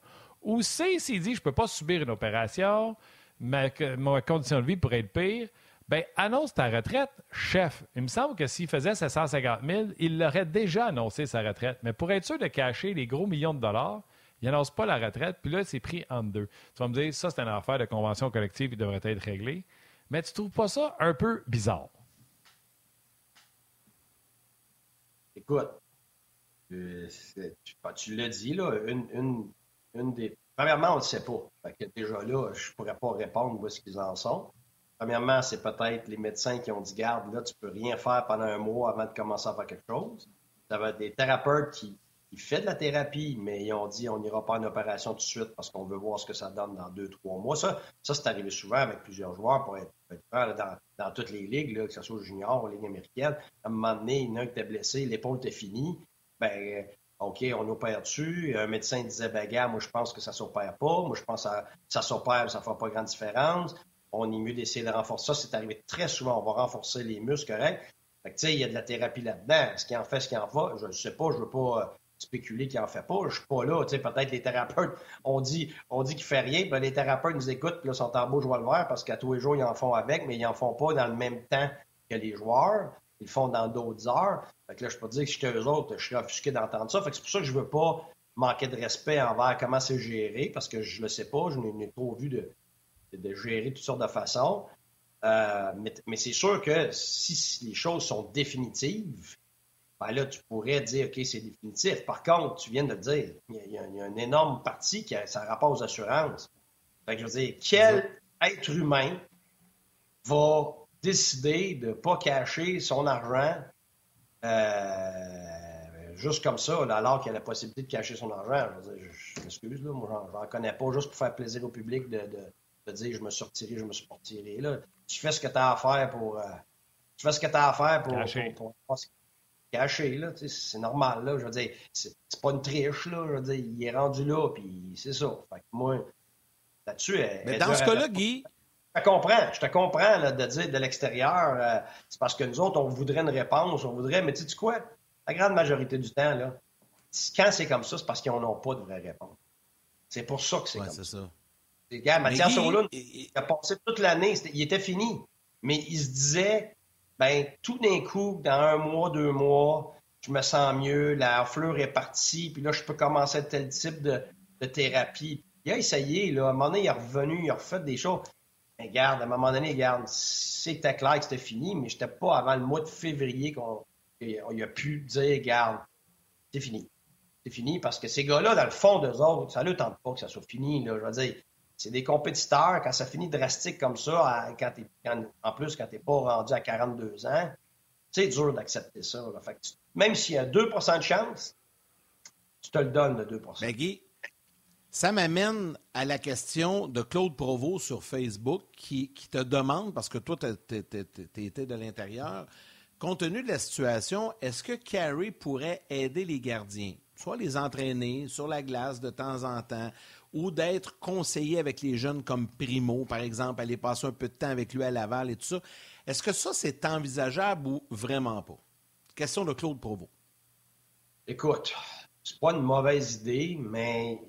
ou C, s'il dit je ne peux pas subir une opération, ma, ma condition de vie pourrait être pire, ben annonce ta retraite, chef. Il me semble que s'il faisait ses 150 000, il l'aurait déjà annoncé sa retraite. Mais pour être sûr de cacher les gros millions de dollars, il n'annonce pas la retraite, puis là, c'est pris en deux. Tu vas me dire, ça, c'est une affaire de convention collective qui devrait être réglée. Mais tu trouves pas ça un peu bizarre? Écoute, euh, tu, l'as dit, là, une, des. Premièrement, on ne sait pas. déjà là, je ne pourrais pas répondre où ce qu'ils en sont. Premièrement, c'est peut-être les médecins qui ont dit garde, là, tu ne peux rien faire pendant un mois avant de commencer à faire quelque chose. Ça va être des thérapeutes qui il fait de la thérapie, mais ils ont dit on n'ira pas en opération tout de suite parce qu'on veut voir ce que ça donne dans deux, trois mois. Ça, ça c'est arrivé souvent avec plusieurs joueurs pour être, dans, toutes les ligues, que ce soit junior ou ligue américaine. À un moment donné, il y en a un qui était blessé, l'épaule était finie. Ben, OK, on opère dessus. Un médecin disait, ben, gars, moi, je pense que ça ne s'opère pas. Moi, je pense que ça, s'opère, ça ne fera pas grande différence. On est mieux d'essayer de renforcer. Ça, c'est arrivé très souvent. On va renforcer les muscles, correct? Fait que, il y a de la thérapie là-dedans. Est-ce qu'il en fait, ce qu'il en va? Je ne sais pas. Je ne veux pas spéculer qu'il n'en fait pas. Je suis pas là. Peut-être les thérapeutes, on dit, on dit qu'il fait rien, puis les thérapeutes nous écoutent, puis là, sont en beau joie le voir parce qu'à tous les jours, ils en font avec, mais ils n'en font pas dans le même temps que les joueurs. Ils le font dans d'autres heures. Fait que là, je peux dire que je suis eux autres, je suis offusqué d'entendre ça. C'est pour ça que je veux pas manquer de respect envers comment c'est géré, parce que je le sais pas, je n'ai trop vu de, de, gérer toutes sortes de façons. Euh, mais c'est sûr que si les choses sont définitives, ben là, tu pourrais dire, OK, c'est définitif. Par contre, tu viens de le dire, il y, a, une énorme partie qui a, ça rapport aux assurances. Fait que je veux dire, quel être humain va décider de ne pas cacher son argent euh, juste comme ça, alors qu'il y a la possibilité de cacher son argent? Je, veux dire, je, m'excuse, là, moi, j'en connais pas juste pour faire plaisir au public de, de, dire je me suis retiré, je me suis retiré. Là. Tu fais ce que tu as à faire pour. Euh, tu fais ce que tu as à faire pour, pour, pour, caché, là, c'est normal, là, je veux dire, c'est pas une triche, là, je veux dire, il est rendu là, puis c'est ça. Fait que moi, là-dessus, Mais dans ce cas-là, Guy... Je te comprends, je te comprends, là, de dire de l'extérieur, euh, c'est parce que nous autres, on voudrait une réponse, on voudrait, mais tu sais quoi, la grande majorité du temps, là, quand c'est comme ça, c'est parce qu'ils n'ont pas de vraie réponse. C'est pour ça que c'est comme ça. ça. Les gars, Mathias Solon, il a passé toute l'année, il était fini, mais il se disait, ben tout d'un coup, dans un mois, deux mois, je me sens mieux, la fleur est partie, puis là, je peux commencer tel type de, thérapie. Il a essayé, là, à un moment donné, il est revenu, il a refait des choses. Mais regarde, à un moment donné, regarde, c'était clair que c'était fini, mais j'étais pas avant le mois de février qu'on a pu dire, regarde, c'est fini. C'est fini parce que ces gars-là, dans le fond d'eux autres, ça ne tente pas que ça soit fini. Là, je veux dire, c'est des compétiteurs, quand ça finit drastique comme ça, en plus, quand tu n'es pas rendu à 42 ans, c'est dur d'accepter ça. même s'il y a 2% de chance, tu te le donnes, le 2% Mais Guy, ça m'amène à la question de Claude Provost sur Facebook qui, te demande, parce que toi, tu étais de l'intérieur, compte tenu de la situation, est-ce que Carey pourrait aider les gardiens? Soit les entraîner sur la glace de temps en temps, ou d'être conseillé avec les jeunes comme Primo, par exemple, aller passer un peu de temps avec lui à Laval et tout ça. Est-ce que ça, c'est envisageable ou vraiment pas? Question de Claude Provost. Écoute, c'est pas une mauvaise idée, mais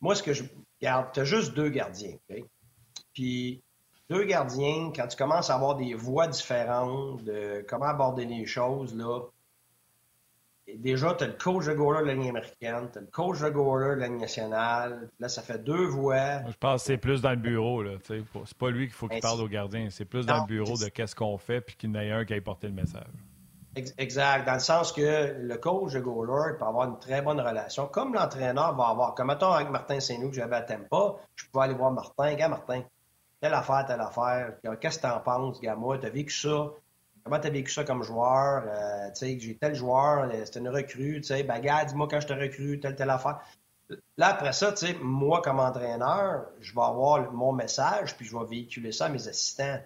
moi, ce que je garde, tu as juste deux gardiens? Puis deux gardiens, quand tu commences à avoir des voix différentes de comment aborder les choses, là, déjà, tu as le coach de goaler de la ligne américaine, tu as le coach de goaler de la ligne nationale. Là, ça fait deux voix. je pense que c'est plus dans le bureau. C'est pas lui qu'il faut qu'il parle aux gardiens. C'est plus dans le bureau de qu'est-ce qu'on fait puis qu'il n'y ait un qui aille porter le message. Exact. Dans le sens que le coach de goaler peut avoir une très bonne relation, comme l'entraîneur va avoir. Comme mettons avec Martin Saint-Loup que j'avais à Tempa, je pouvais aller voir Martin. Gars, Martin, telle affaire, telle affaire. Qu'est-ce que t'en penses, gars? Moi, t'as vécu ça? Comment tu as vécu ça comme joueur? Euh, tu sais, j'ai tel joueur, euh, c'était une recrue, tu sais, ben, dis-moi quand je te recrue, telle, telle affaire. Là, après ça, tu sais, moi, comme entraîneur, je vais avoir mon message, puis je vais véhiculer ça à mes assistants.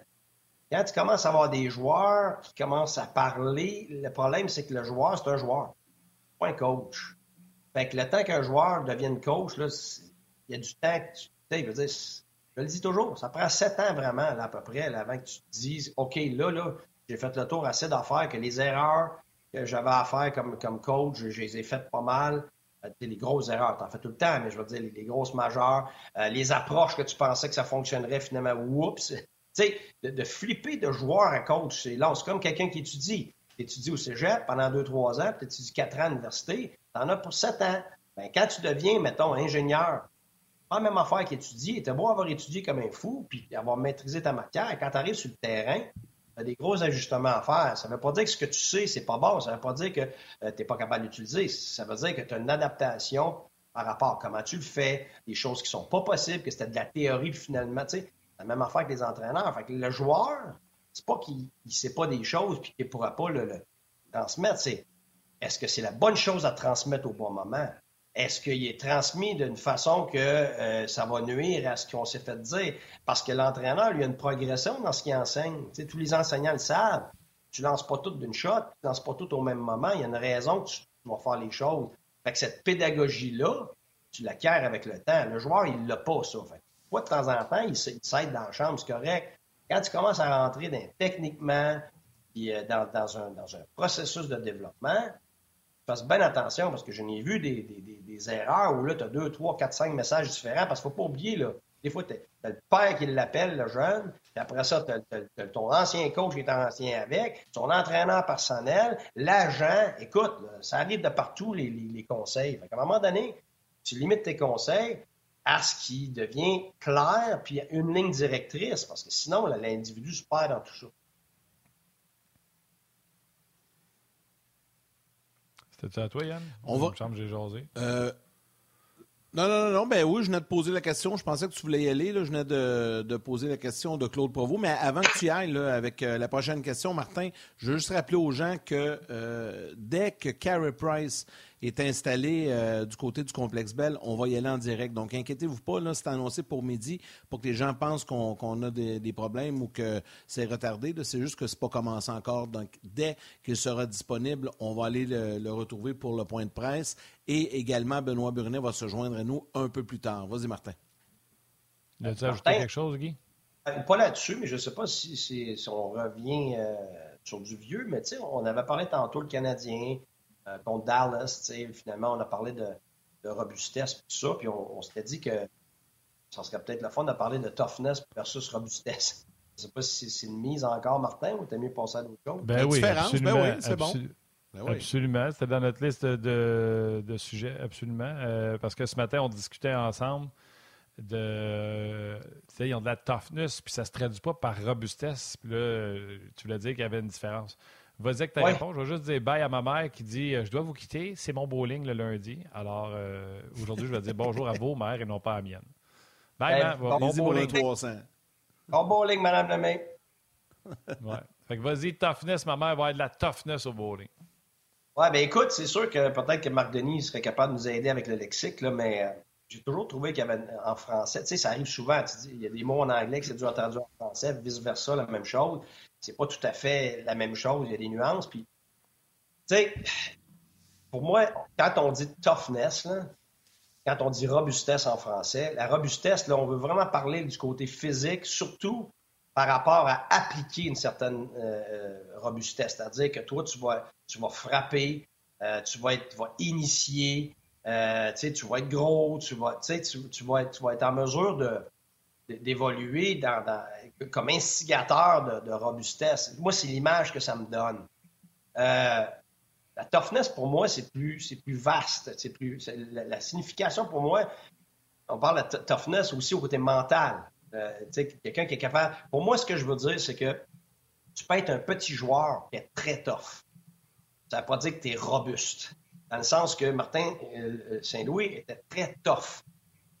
Quand tu commences à avoir des joueurs qui commencent à parler, le problème, c'est que le joueur, c'est un joueur, pas un coach. Fait que le temps qu'un joueur devienne coach, là, il y a du temps que tu sais, dire, je le dis toujours, ça prend sept ans vraiment, à peu près, avant que tu te dises, OK, là, là, j'ai fait le tour assez d'affaires que les erreurs que j'avais à faire comme, comme coach, je, les ai faites pas mal. Euh, les grosses erreurs, t'en fais tout le temps, mais je veux dire, les, grosses majeures, euh, les approches que tu pensais que ça fonctionnerait, finalement, oups! Tu sais, de, flipper de joueur à coach, c'est là, c'est comme quelqu'un qui étudie. Tu étudies au cégep pendant 2-3 ans, puis tu étudies 4 ans à l'université, tu en as pour 7 ans. Ben, quand tu deviens, mettons, ingénieur, pas la même affaire qu'étudier, tu beau avoir étudié comme un fou, puis avoir maîtrisé ta matière, quand tu arrives sur le terrain, tu as des gros ajustements à faire. Ça ne veut pas dire que ce que tu sais, c'est pas bon. Ça ne veut pas dire que euh, tu n'es pas capable d'utiliser. Ça veut dire que tu as une adaptation par rapport à comment tu le fais, des choses qui sont pas possibles, que c'était de la théorie finalement. Tu la même affaire que les entraîneurs. Fait que le joueur, c'est pas qu'il ne sait pas des choses et qu'il ne pourra pas le, transmettre. Est-ce que c'est la bonne chose à transmettre au bon moment? Est-ce qu'il est transmis d'une façon que euh, ça va nuire à ce qu'on s'est fait dire? Parce que l'entraîneur, lui, a une progression dans ce qu'il enseigne. tous les enseignants le savent. Tu lances pas tout d'une shot, tu lances pas tout au même moment. Il y a une raison que tu vas faire les choses. Fait que cette pédagogie-là, tu l'acquiers avec le temps. Le joueur, il l'a pas, ça. Fait de temps en temps, il s'aide dans la chambre, c'est correct. Quand tu commences à rentrer dans, techniquement, puis, euh, dans, dans, un, dans un processus de développement, Fasse bien attention parce que je n'ai vu des, des, des, erreurs où là, tu as deux, trois, quatre, cinq messages différents parce qu'il ne faut pas oublier, là. Des fois, tu as le père qui l'appelle, le jeune, puis après ça, tu as, ton ancien coach qui est ancien avec, son entraîneur personnel, l'agent. Écoute, ça arrive de partout, les, les, conseils. à un moment donné, tu limites tes conseils à ce qui devient clair, puis une ligne directrice, parce que sinon, l'individu se perd dans tout ça. C'était à toi, Yann? On va... Me j'ai jasé. Euh... Non, non, non, non, ben oui, je venais de poser la question. Je pensais que tu voulais y aller. Là. Je venais de, de poser la question de Claude Provost. Mais avant que tu y ailles là, avec euh, la prochaine question, Martin, je veux juste rappeler aux gens que euh, dès que Carey Price est installé euh, du côté du complexe Bell, on va y aller en direct. Donc, inquiétez-vous pas, là, c'est annoncé pour midi pour que les gens pensent qu'on a des, problèmes ou que c'est retardé. C'est juste que c'est pas commencé encore. Donc, dès qu'il sera disponible, on va aller le, retrouver pour le point de presse. Et également, Benoît Brunet va se joindre à nous un peu plus tard. Vas-y, Martin. As-tu ajouté quelque chose, Guy? Euh, pas là-dessus, mais je ne sais pas si, on revient euh, sur du vieux, mais on avait parlé tantôt le Canadien, euh, contre Dallas. Finalement, on a parlé de, robustesse et tout ça, puis on, s'était dit que ça serait peut-être le fun de parler de toughness versus robustesse. Je ne sais pas si c'est une mise encore, Martin, ou t'as mieux pensé à d'autres choses? Ben oui, absolument, ben oui, c'est bon. Ben absolument, c'était dans notre liste de, sujets, absolument. Euh, parce que ce matin, on discutait ensemble de. Tu sais, ils ont de la toughness, puis ça ne se traduit pas par robustesse. Puis là, tu voulais dire qu'il y avait une différence. Vas-y avec ta réponse. Je vais juste dire bye à ma mère qui dit euh, Je dois vous quitter, c'est mon bowling le lundi. Alors euh, aujourd'hui, je vais dire bonjour à vos mères et non pas à la mienne. Bye, ben, bon, bowling 300. Bon bowling, Madame Lemay. ouais. Fait que vas-y, toughness, ma mère va avoir de la toughness au bowling. Ouais, ben écoute, c'est sûr que peut-être que Marc Denis serait capable de nous aider avec le lexique, là, mais euh, j'ai toujours trouvé qu'il y avait en français, tu sais, ça arrive souvent, tu dis, il y a des mots en anglais qui c'est à traduire en français, vice-versa, la même chose c'est pas tout à fait la même chose, il y a des nuances. Puis, tu sais, pour moi, quand on dit toughness, quand on dit robustesse en français, la robustesse, là, on veut vraiment parler du côté physique, surtout par rapport à appliquer une certaine euh, euh, robustesse. C'est-à-dire que toi, tu vas, tu vas frapper, euh, tu, vas être, tu vas initier, tu vas être gros, tu vas, tu, tu, vas être, tu vas être en mesure d'évoluer dans, comme instigateur de, robustesse. Moi, c'est l'image que ça me donne. Euh, la toughness, pour moi, c'est plus, plus vaste. C'est plus, la, signification, pour moi, on parle de toughness aussi au côté mental. Euh, quelqu'un qui est capable. Pour moi, ce que je veux dire, c'est que tu peux être un petit joueur qui est très tough. Ça ne veut pas dire que tu es robuste. Dans le sens que Martin euh, Saint-Louis était très tough.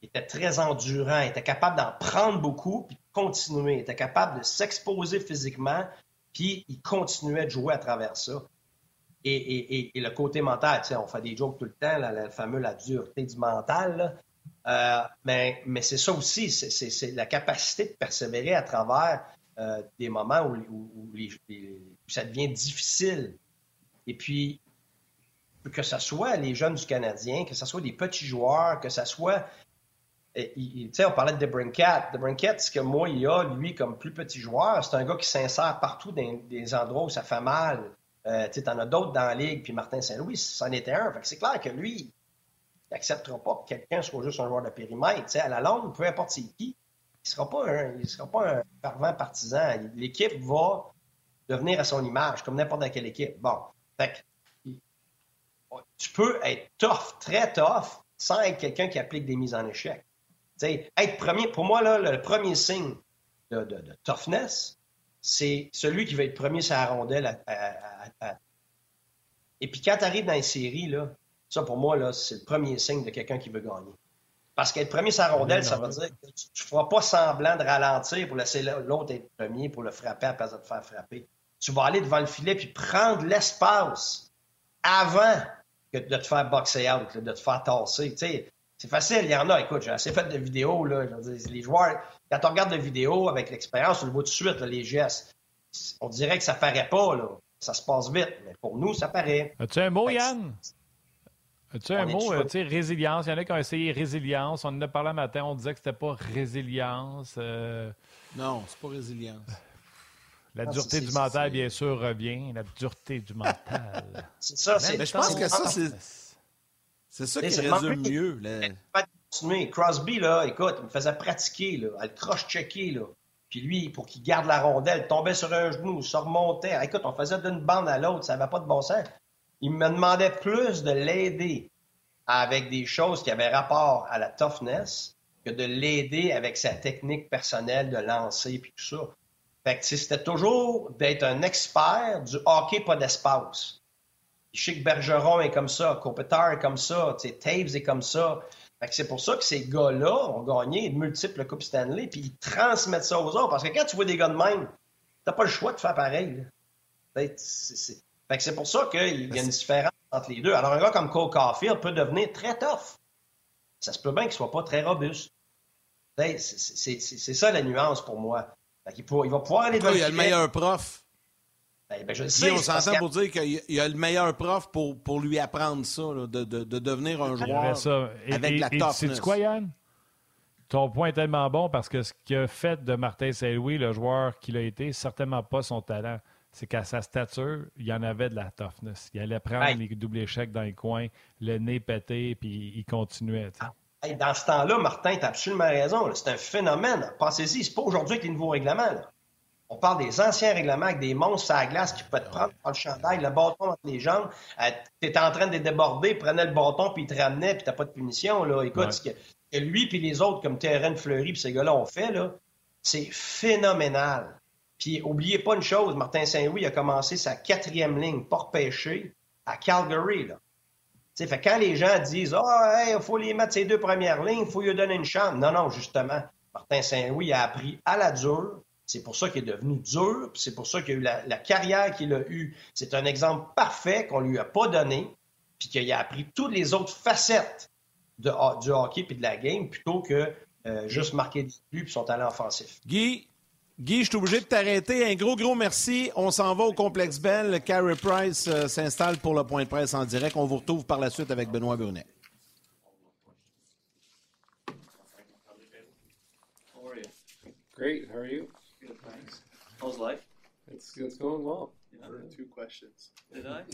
Il était très endurant. Il était capable d'en prendre beaucoup puis continuer. Il était capable de s'exposer physiquement puis il continuait de jouer à travers ça. Et, le côté mental, on fait des jokes tout le temps, la, fameuse la dureté du mental. Euh, mais, c'est ça aussi, c'est la capacité de persévérer à travers euh, des moments où, ça devient difficile. Et puis, que ce soit les jeunes du Canadien, que ce soit des petits joueurs, que ce soit. Sais, on parlait de Brincat. De Brincat, ce que moi, il a, lui, comme plus petit joueur, c'est un gars qui s'insère partout dans des endroits où ça fait mal. Euh, tu en as d'autres dans la ligue, puis Martin Saint-Louis, c'en était un. c'est clair que lui, il n'acceptera pas que quelqu'un soit juste un joueur de périmètre. sais, à la longue, peu importe c'est qui, il ne sera pas un, il sera pas un fervent partisan. L'équipe va devenir à son image, comme n'importe quelle équipe. Bon, fait tu peux être tough, très tough, sans être quelqu'un qui applique des mises en échec. Être premier, pour moi, là, le premier signe de, de, de toughness, c'est celui qui va être premier sur la rondelle. Et puis quand tu arrives dans les séries, là, ça pour moi, là, c'est le premier signe de quelqu'un qui veut gagner. Parce qu'être premier sur la rondelle, ça veut dire que tu ne feras pas semblant de ralentir pour laisser l'autre être premier pour le frapper à place de te faire frapper. Tu vas aller devant le filet puis prendre l'espace avant que de te faire boxer out, de te faire tasser. C'est facile, il y en a. Écoute, j'ai assez fait de vidéos. Là, les joueurs, quand on regarde des vidéos avec l'expérience, on le voit tout de suite, les gestes. On dirait que ça paraît pas, là. Ça se passe vite, mais pour nous, ça paraît. As-tu un mot, Yann? As-tu un mot, euh, tu sais, résilience? Il y en a qui ont essayé résilience. On en a parlé un matin, on disait que c'était pas résilience. Euh. Non, c'est pas résilience. La dureté du mental, bien sûr, revient. La dureté du mental. c'est ça, c'est. Mais je pense que ça, c'est. C'est ça qui résume mieux. Crosby, là, écoute, il me faisait pratiquer, là, à le cross-checker, là. Puis lui, pour qu'il garde la rondelle, tombait sur un genou, se remontait. Écoute, on faisait d'une bande à l'autre, ça n'avait pas de bon sens. Il me demandait plus de l'aider avec des choses qui avaient rapport à la toughness que de l'aider avec sa technique personnelle de lancer puis tout ça. Fait que c'était toujours d'être un expert du hockey pas d'espace. Chic Bergeron est comme ça, Kopitar est comme ça, Taves est comme ça c'est pour ça que ces gars-là ont gagné de multiples Coupes Stanley, puis ils transmettent ça aux autres. Parce que quand tu vois des gars de même, t'as pas le choix de faire pareil. c'est pour ça qu'il y a une différence entre les deux. Alors, un gars comme Cole Caulfield peut devenir très tough. Ça se peut bien qu'il soit pas très robuste. C'est ça la nuance pour moi. il, va pouvoir aller Il a le meilleur prof. Ben, ben, je sais, on s'entend pour dire qu'il y a le meilleur prof pour, pour lui apprendre ça, de, de, de, devenir un joueur ça. avec la toughness. C'est quoi, Yann? Ton point est tellement bon parce que ce a fait de Martin Saint-Louis, le joueur qu'il a été, certainement pas son talent. C'est qu'à sa stature, il y en avait de la toughness. Il allait prendre les doubles échecs dans les coins, le nez pété, puis il continuait. Ah. dans ce temps-là, Martin, tu as absolument raison. C'est un phénomène. Pensez-y, c'est pas aujourd'hui avec les nouveaux règlements. Là. On parle des anciens règlements avec des monstres à la glace qui peuvent te prendre par le chandail, le bâton entre les jambes. Euh, tu étais en train de déborder, prenait le bâton, puis il te ramenait, puis t'as pas de punition. Là. Écoute, ce que, lui puis les autres, comme Terren Fleury, puis ces gars-là ont fait, c'est phénoménal. Puis oubliez pas une chose, Martin Saint-Louis a commencé sa quatrième ligne, pour pêcher, à Calgary. Là. fait quand les gens disent Ah, il faut les mettre ces deux premières lignes, il faut lui donner une chance. Non, non, justement. Martin Saint-Louis a appris à la dure, c'est pour ça qu'il est devenu dur, c'est pour ça qu'il a eu la, carrière qu'il a eue. C'est un exemple parfait qu'on lui a pas donné, puis qu'il a appris toutes les autres facettes de, du hockey puis de la game plutôt que euh, juste marquer des buts puis son talent offensif. Guy, Guy, je suis obligé de t'arrêter. Un gros, gros merci. On s'en va au Complexe Bell. Carey Price euh, s'installe pour le point de presse en direct. On vous retrouve par la suite avec Benoît Brunet. Great. How are you? How's life? It's, it's going well. Yeah. For two questions. Did I?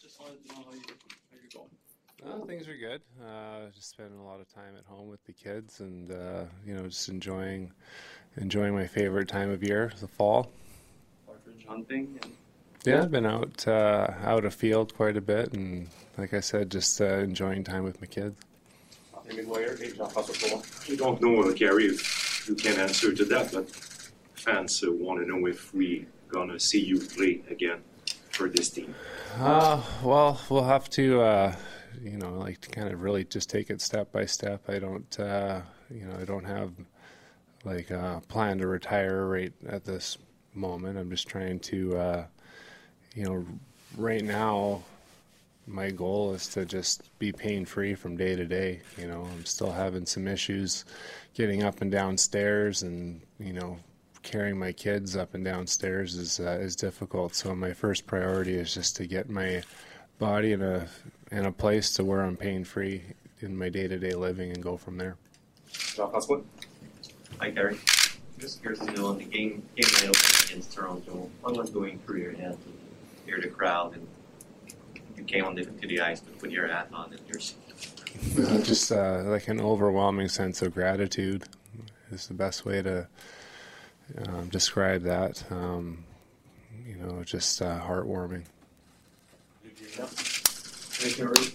Just wanted to know how, you, how you're going. Oh, things are good. Uh, just spending a lot of time at home with the kids, and uh, you know, just enjoying enjoying my favorite time of year, the fall. Partridge hunting. And Yeah, I've been out uh, out afield quite a bit, and like I said, just uh, enjoying time with my kids. You can answer to that, but fans uh, want to know if we gonna see you play again for this team. Uh, well, we'll have to, uh, you know, like to kind of really just take it step by step. I don't, uh, you know, I don't have like a plan to retire right at this moment. I'm just trying to, uh, you know, right now, my goal is to just be pain free from day to day. You know, I'm still having some issues getting up and down stairs, and you know, carrying my kids up and down stairs is uh, is difficult. So my first priority is just to get my body in a in a place to where I'm pain free in my day to day living, and go from there. Jean-François? Hi, Gary. Just curious to know on the game game night opener against Toronto, what was going through your head to hear the crowd and you came on the, to the ice to put your hat on and you're Uh, just uh, like an overwhelming sense of gratitude is the best way to um, describe that. Um, you know, just uh, heartwarming. Hey, Gary.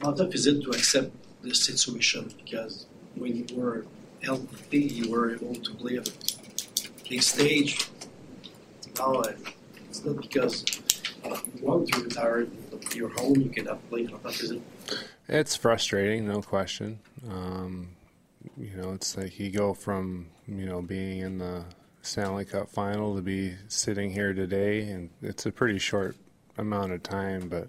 How tough is it to accept the situation? Because when you were healthy, you were able to play on a big stage. Now uh, it's not because retire. You're home. You? It's frustrating, no question. Um, you know, it's like you go from you know being in the Stanley Cup final to be sitting here today, and it's a pretty short amount of time, but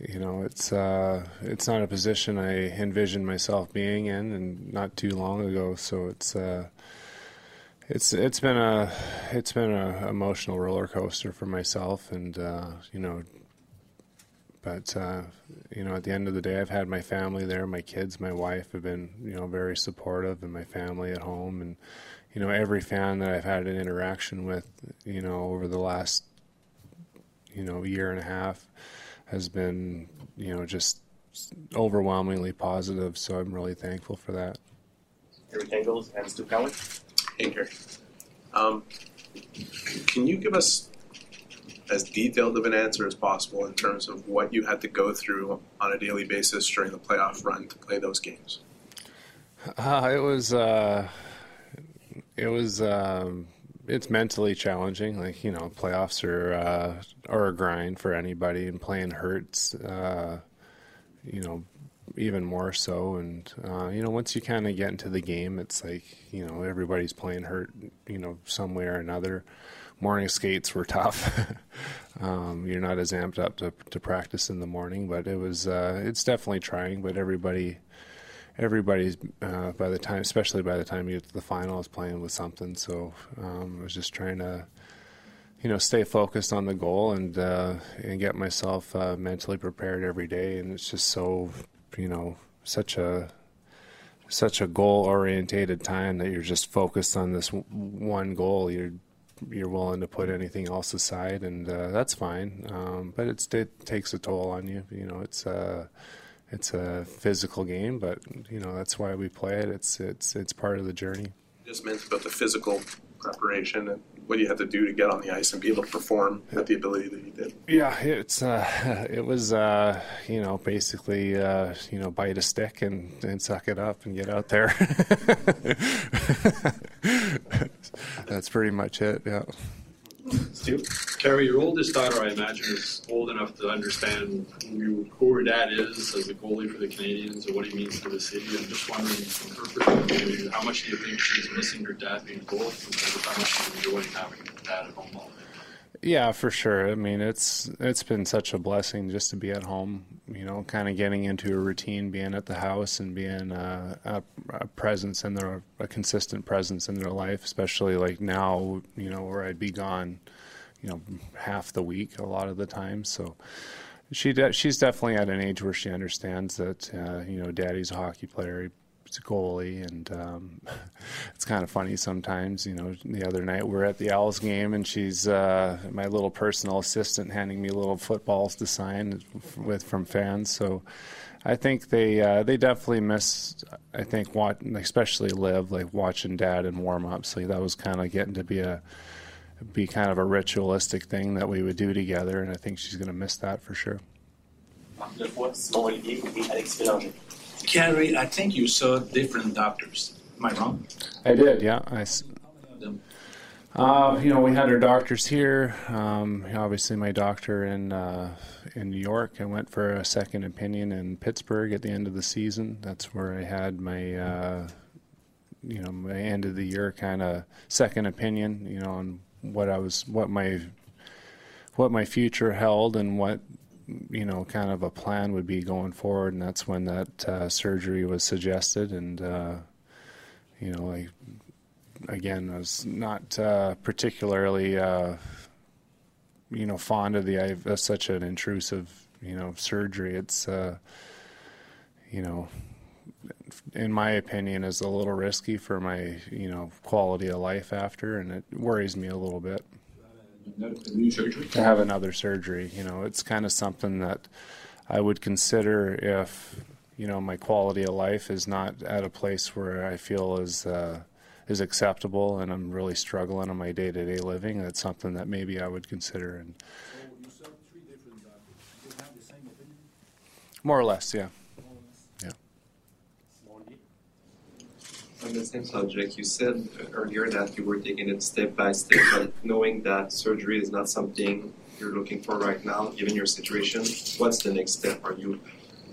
you know, it's uh, it's not a position I envisioned myself being in, and not too long ago. So it's uh, it's it's been a it's been a emotional roller coaster for myself, and uh, you know, but uh, you know, at the end of the day, I've had my family there. My kids, my wife have been you know very supportive, and my family at home, and you know, every fan that I've had an interaction with, you know, over the last you know year and a half has been you know just overwhelmingly positive. So I'm really thankful for that. Eric Engels and Stu Cowan. Gary. Um, can you give us as detailed of an answer as possible in terms of what you had to go through on a daily basis during the playoff run to play those games? Uh, it was uh, it was um, it's mentally challenging. Like you know, playoffs are uh, are a grind for anybody, and playing hurts. Uh, you know, even more so. And uh, you know, once you kind of get into the game, it's like you know everybody's playing hurt. You know, some way or another. Morning skates were tough. um, you're not as amped up to to practice in the morning, but it was uh, it's definitely trying. But everybody everybody's uh, by the time, especially by the time you get to the final, is playing with something. So um, I was just trying to, you know, stay focused on the goal and uh, and get myself uh, mentally prepared every day. And it's just so, you know, such a such a goal orientated time that you're just focused on this w- one goal. You're you're willing to put anything else aside, and uh, that's fine. Um, but it takes a toll on you. You know, it's uh, it's a physical game, but you know that's why we play it. It's it's it's part of the journey. Just meant about the physical preparation and what you had to do to get on the ice and be able to perform at the ability that you did. Yeah, it's uh, it was uh, you know basically uh, you know bite a stick and, and suck it up and get out there. That's pretty much it. Yeah. Stu? Carrie, your oldest daughter, I imagine, is old enough to understand who, you, who her dad is as a goalie for the Canadians and what he means to the city. I'm just wondering, from her perspective, how much do you think she's missing her dad being goal compared to how much she's enjoying having her dad at home all day? Yeah, for sure. I mean, it's it's been such a blessing just to be at home. You know, kind of getting into a routine, being at the house, and being uh, a, a presence in their a consistent presence in their life. Especially like now, you know, where I'd be gone, you know, half the week a lot of the time. So she de- she's definitely at an age where she understands that uh, you know, Daddy's a hockey player. Goalie, and um, it's kind of funny sometimes. You know, the other night we are at the Owls game, and she's uh, my little personal assistant handing me little footballs to sign with from fans. So I think they uh, they definitely miss. I think what especially Liv like watching Dad in warm ups. Like that was kind of getting to be a be kind of a ritualistic thing that we would do together, and I think she's going to miss that for sure. Carrie, I think you saw different doctors. Am I wrong? I did, yeah. I, uh, you know, we had our doctors here. Um, obviously, my doctor in uh, in New York. I went for a second opinion in Pittsburgh at the end of the season. That's where I had my, uh, you know, my end of the year kind of second opinion. You know, on what I was, what my, what my future held, and what you know, kind of a plan would be going forward. And that's when that uh, surgery was suggested. And uh, you know, I again was not uh, particularly uh, you know fond of the of such an intrusive you know surgery. It's uh, you know in my opinion is a little risky for my you know quality of life after, and it worries me a little bit. New surgery to have another surgery. You know, it's kind of something that I would consider if you know my quality of life is not at a place where I feel is uh, is acceptable, and I'm really struggling on my day to day living. That's something that maybe I would consider. And more or less. Yeah. On the same subject, you said earlier that you were taking it step by step, but knowing that surgery is not something you're looking for right now, given your situation, what's the next step? Are you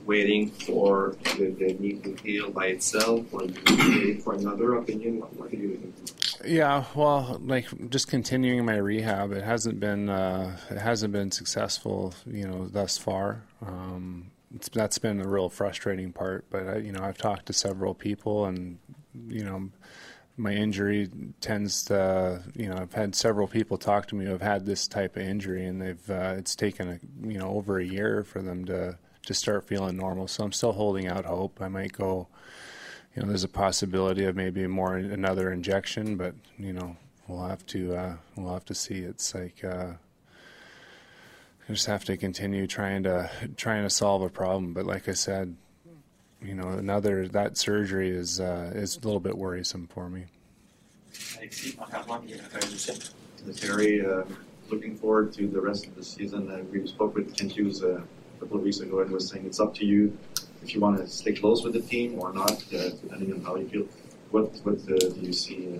waiting for the, the knee to heal by itself, or waiting for another opinion? What, what are you doing? Yeah, well, like just continuing my rehab, it hasn't been uh, it hasn't been successful, you know, thus far. Um, that's been a real frustrating part. But I, you know, I've talked to several people, and you know, my injury tends to, you know, I've had several people talk to me who have had this type of injury, and they've uh, it's taken a, you know over a year for them to to start feeling normal. So I'm still holding out hope. I might go. You know, there's a possibility of maybe more another injection, but you know, we'll have to uh, we'll have to see. It's like uh, I just have to continue trying to trying to solve a problem. But like I said, you know, another that surgery is uh, is a little bit worrisome for me. Terry, uh, looking forward to the rest of the season. Uh, we spoke with Kent Hughes uh, a couple of weeks ago and was saying it's up to you if you want to stay close with the team or not, uh, depending on how you feel. What what uh, do you see? Uh,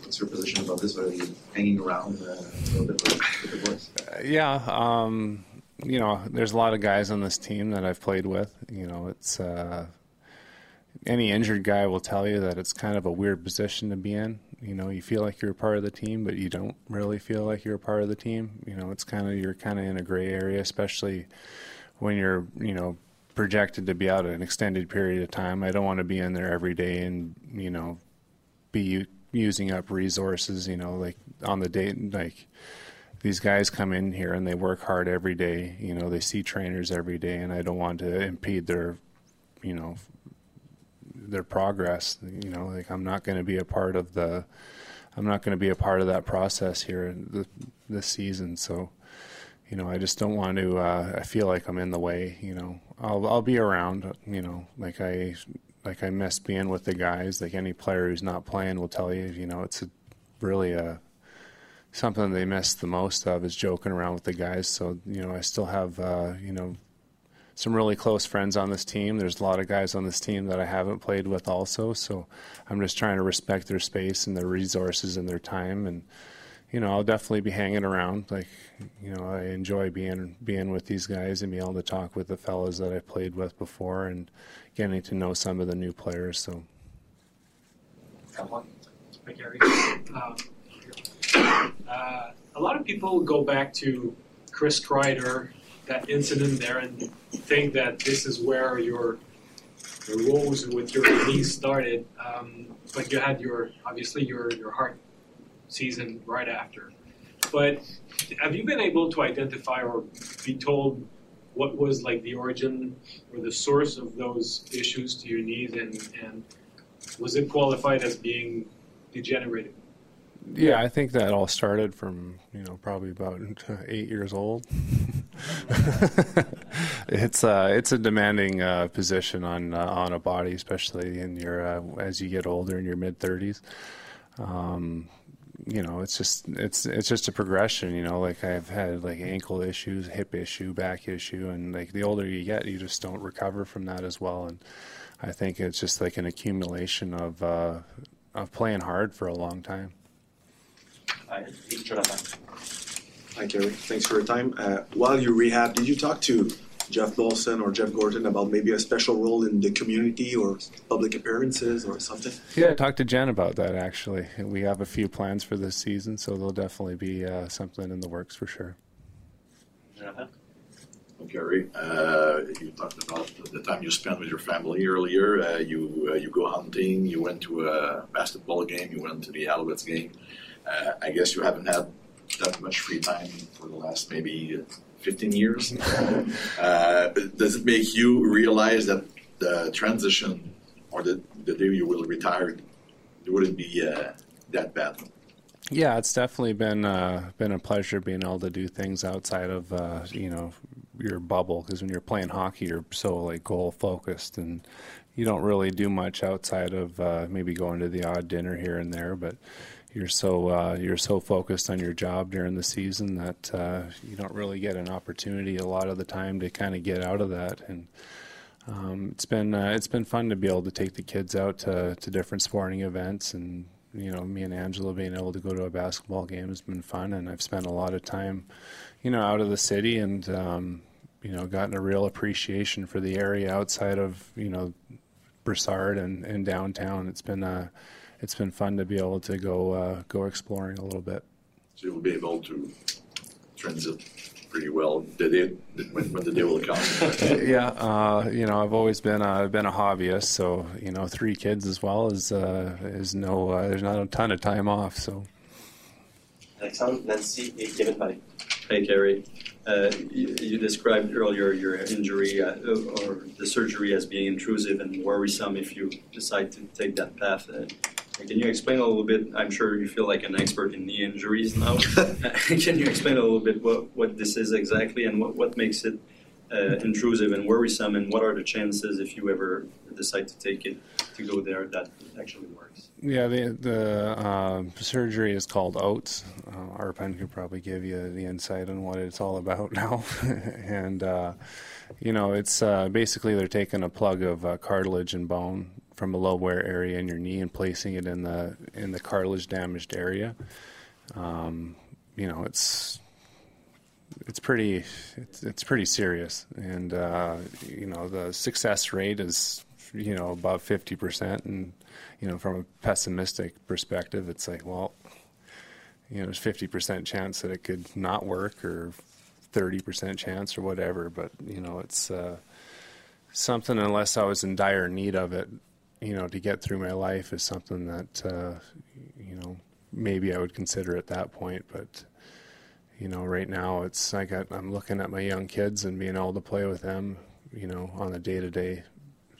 what's your position about this? Are you hanging around uh, a little bit with, with the boys? yeah, um, you know, there's a lot of guys on this team that I've played with. You know, it's uh, any injured guy will tell you that it's kind of a weird position to be in. You know, you feel like you're a part of the team, but you don't really feel like you're a part of the team. You know, it's kind of you're kind of in a gray area, especially when you're you know projected to be out an extended period of time. I don't want to be in there every day and you know be using up resources. You know, like on the day like these guys come in here and they work hard every day. You know, they see trainers every day, and I don't want to impede their you know their progress. You know, like I'm not going to be a part of the I'm not going to be a part of that process here the, this season. So you know, I just don't want to. Uh, I feel like I'm in the way. You know, I'll I'll be around. You know, like I like I miss being with the guys. Like any player who's not playing will tell you. You know, it's a, really a something they miss the most of is joking around with the guys. So you know, I still have uh, you know some really close friends on this team. There's a lot of guys on this team that I haven't played with also. So I'm just trying to respect their space and their resources and their time and you know, I'll definitely be hanging around. Like, you know, I enjoy being being with these guys and being able to talk with the fellas that I've played with before and getting to know some of the new players. So. Um, uh, a lot of people go back to Chris Kreider, that incident there, and think that this is where your your woes with your knees started. Um, but you had your obviously your your heart season right after. But have you been able to identify or be told what was like the origin or the source of those issues to your knees and, and was it qualified as being degenerated? Yeah, I think that all started from you know probably about eight years old. it's uh, it's a demanding uh, position on uh, on a body, especially in your uh, as you get older in your mid thirties. Um, you know, it's just it's it's just a progression. You know, like I've had like ankle issues, hip issue, back issue, and like the older you get, you just don't recover from that as well. And I think it's just like an accumulation of uh, of playing hard for a long time. Hi, Jonathan. Hi, Kerry. Thanks for your time. Uh, while you rehab, did you talk to Jeff Dawson or Jeff Gordon about maybe a special role in the community or public appearances or something? Yeah, I talked to Jen about that actually. We have a few plans for this season, so there'll definitely be uh, something in the works for sure. Jonathan? Gary, uh, you talked about the time you spent with your family earlier. Uh, you uh, you go hunting. You went to a basketball game. You went to the Alouettes game. Uh, I guess you haven't had that much free time for the last maybe 15 years. Uh, does it make you realize that the transition or the, the day you will retire wouldn't be uh, that bad? Yeah, it's definitely been uh, been a pleasure being able to do things outside of uh, you know your bubble because when you're playing hockey, you're so like goal focused and you don't really do much outside of uh, maybe going to the odd dinner here and there, but you're so uh, you're so focused on your job during the season that uh, you don't really get an opportunity a lot of the time to kind of get out of that. And um, it's been uh, it's been fun to be able to take the kids out to, to different sporting events, and you know me and Angela being able to go to a basketball game has been fun. And I've spent a lot of time, you know, out of the city and. Um, you know, gotten a real appreciation for the area outside of you know Brossard and, and downtown. It's been uh, it's been fun to be able to go uh, go exploring a little bit. So you'll be able to transit pretty well the day, when, when the day will come. yeah, uh, you know, I've always been a, been a hobbyist, so you know, three kids as well is uh, is no uh, there's not a ton of time off. So. Alexandre, Nancy, et Kevin Palais. Hey, Kerry. Uh, you, you, described earlier your injury uh, or the surgery as being intrusive and worrisome if you decide to take that path. Uh, can you explain a little bit? I'm sure you feel like an expert in knee injuries now. can you explain a little bit what, what this is exactly and what, what makes it uh, intrusive and worrisome, and what are the chances if you ever decide to take it to go there that actually works? Yeah, the the uh, surgery is called OATS. Uh, Arpen could probably give you the insight on what it's all about now, and uh, you know, it's uh, basically they're taking a plug of uh, cartilage and bone from a low wear area in your knee and placing it in the in the cartilage damaged area. Um, you know, it's it's pretty it's, it's pretty serious, and uh, you know the success rate is you know above fifty percent, and you know from a pessimistic perspective, it's like well, you know there's fifty percent chance that it could not work, or thirty percent chance, or whatever. But you know it's uh, something unless I was in dire need of it, you know, to get through my life is something that uh, you know maybe I would consider at that point, but you know, right now it's I got I'm looking at my young kids and being able to play with them, you know, on a day to day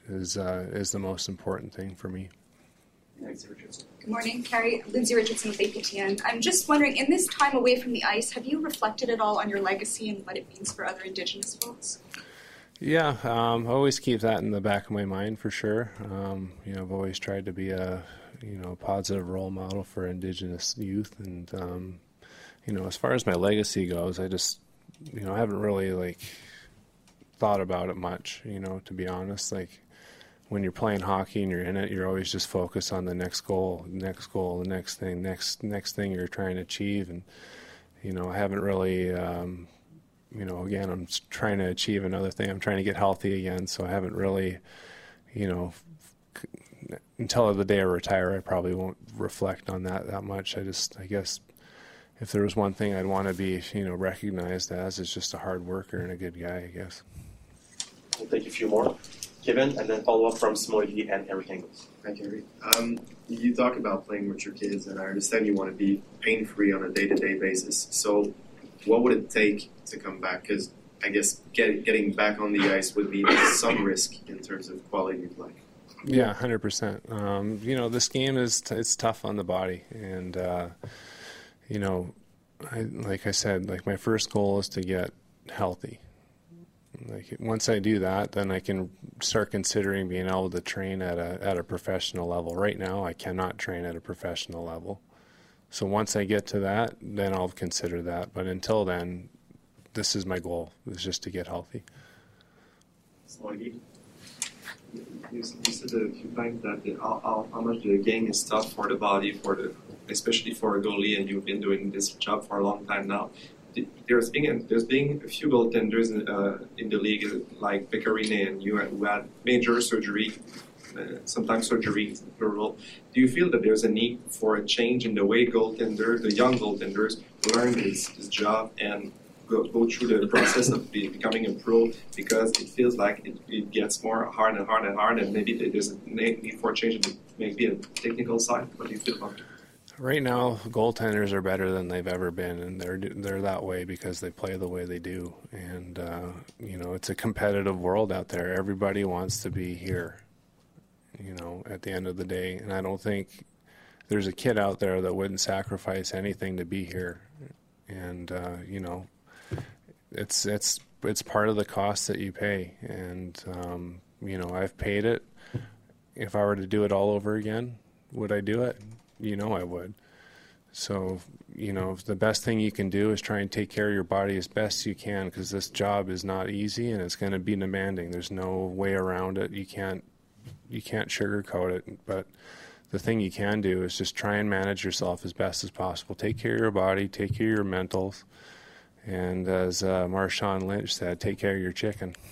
is uh, is the most important thing for me. Good morning, Carrie. Lindsay Richardson with APTN. I'm just wondering, in this time away from the ice, have you reflected at all on your legacy and what it means for other Indigenous folks? Yeah, um, I always keep that in the back of my mind for sure. Um, you know, I've always tried to be a you know positive role model for Indigenous youth, and um, you know, as far as my legacy goes, I just, you know, I haven't really like thought about it much, you know, to be honest. Like when you're playing hockey and you're in it, you're always just focused on the next goal, next goal, the next thing, next next thing you're trying to achieve, and you know, I haven't really, um, you know, again, I'm trying to achieve another thing. I'm trying to get healthy again, so I haven't really, you know, until the day I retire, I probably won't reflect on that that much. I just, I guess, if there was one thing I'd want to be, you know, recognized as, is just a hard worker and a good guy, I guess. We'll take a few more. Kevin, and then follow up from Smiley and Eric Engels. Hi, Gary. Um, you talk about playing with your kids, and I understand you want to be pain free on a day to day basis. So, what would it take to come back? Because I guess get, getting back on the ice would be some risk in terms of quality of life. Yeah, hundred percent. Um, you know, this game is t- it's tough on the body, and uh, you know, I, like I said, like my first goal is to get healthy. Like once I do that, then I can start considering being able to train at a at a professional level. Right now, I cannot train at a professional level. So once I get to that, then I'll consider that. But until then, this is my goal: is just to get healthy. You, you said a few times that the, how, how, much the game is tough for the body, for the especially for a goalie, and you've been doing this job for a long time now. There's been there's been a few goaltenders in, uh, in the league like Pecorine and you who had major surgery, sometimes surgery plural. Do you feel that there's a need for a change in the way goaltenders, the young goaltenders, learn this, this job and go, go through the process of be, becoming a pro because it feels like it, it, gets more hard and hard and hard, and maybe there's a need for change in maybe a technical side. What do you feel about? Right now, goaltenders are better than they've ever been, and they're they're that way because they play the way they do. And uh, you know, it's a competitive world out there. Everybody wants to be here. You know, at the end of the day, and I don't think there's a kid out there that wouldn't sacrifice anything to be here. And uh, you know, it's it's it's part of the cost that you pay, and um, you know, I've paid it. If I were to do it all over again, would I do it? you know I would. So, you know, the best thing you can do is try and take care of your body as best you can because this job is not easy and it's going to be demanding. There's no way around it. You can't you can't sugarcoat it, but the thing you can do is just try and manage yourself as best as possible. Take care of your body, take care of your mentals, and as uh, Marshawn Lynch said, take care of your chicken.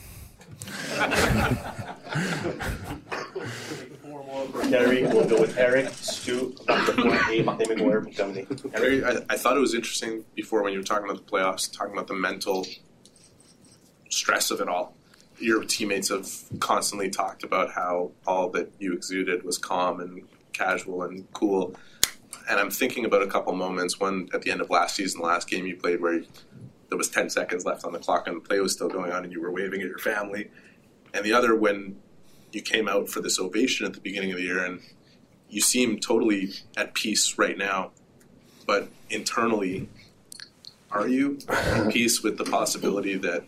Gary, we'll go with Eric, Stu, et Martin McGuire pour terminer. Harry, I, I thought it was interesting before when you were talking about the playoffs, talking about the mental stress of it all. Your teammates have constantly talked about how all that you exuded was calm and casual and cool. And I'm thinking about a couple moments. One at the end of last season, the last game you played, where there was 10 seconds left on the clock and the play was still going on, and you were waving at your family. And the other when you came out for this ovation at the beginning of the year, and you seem totally at peace right now. But internally, are you at peace with the possibility that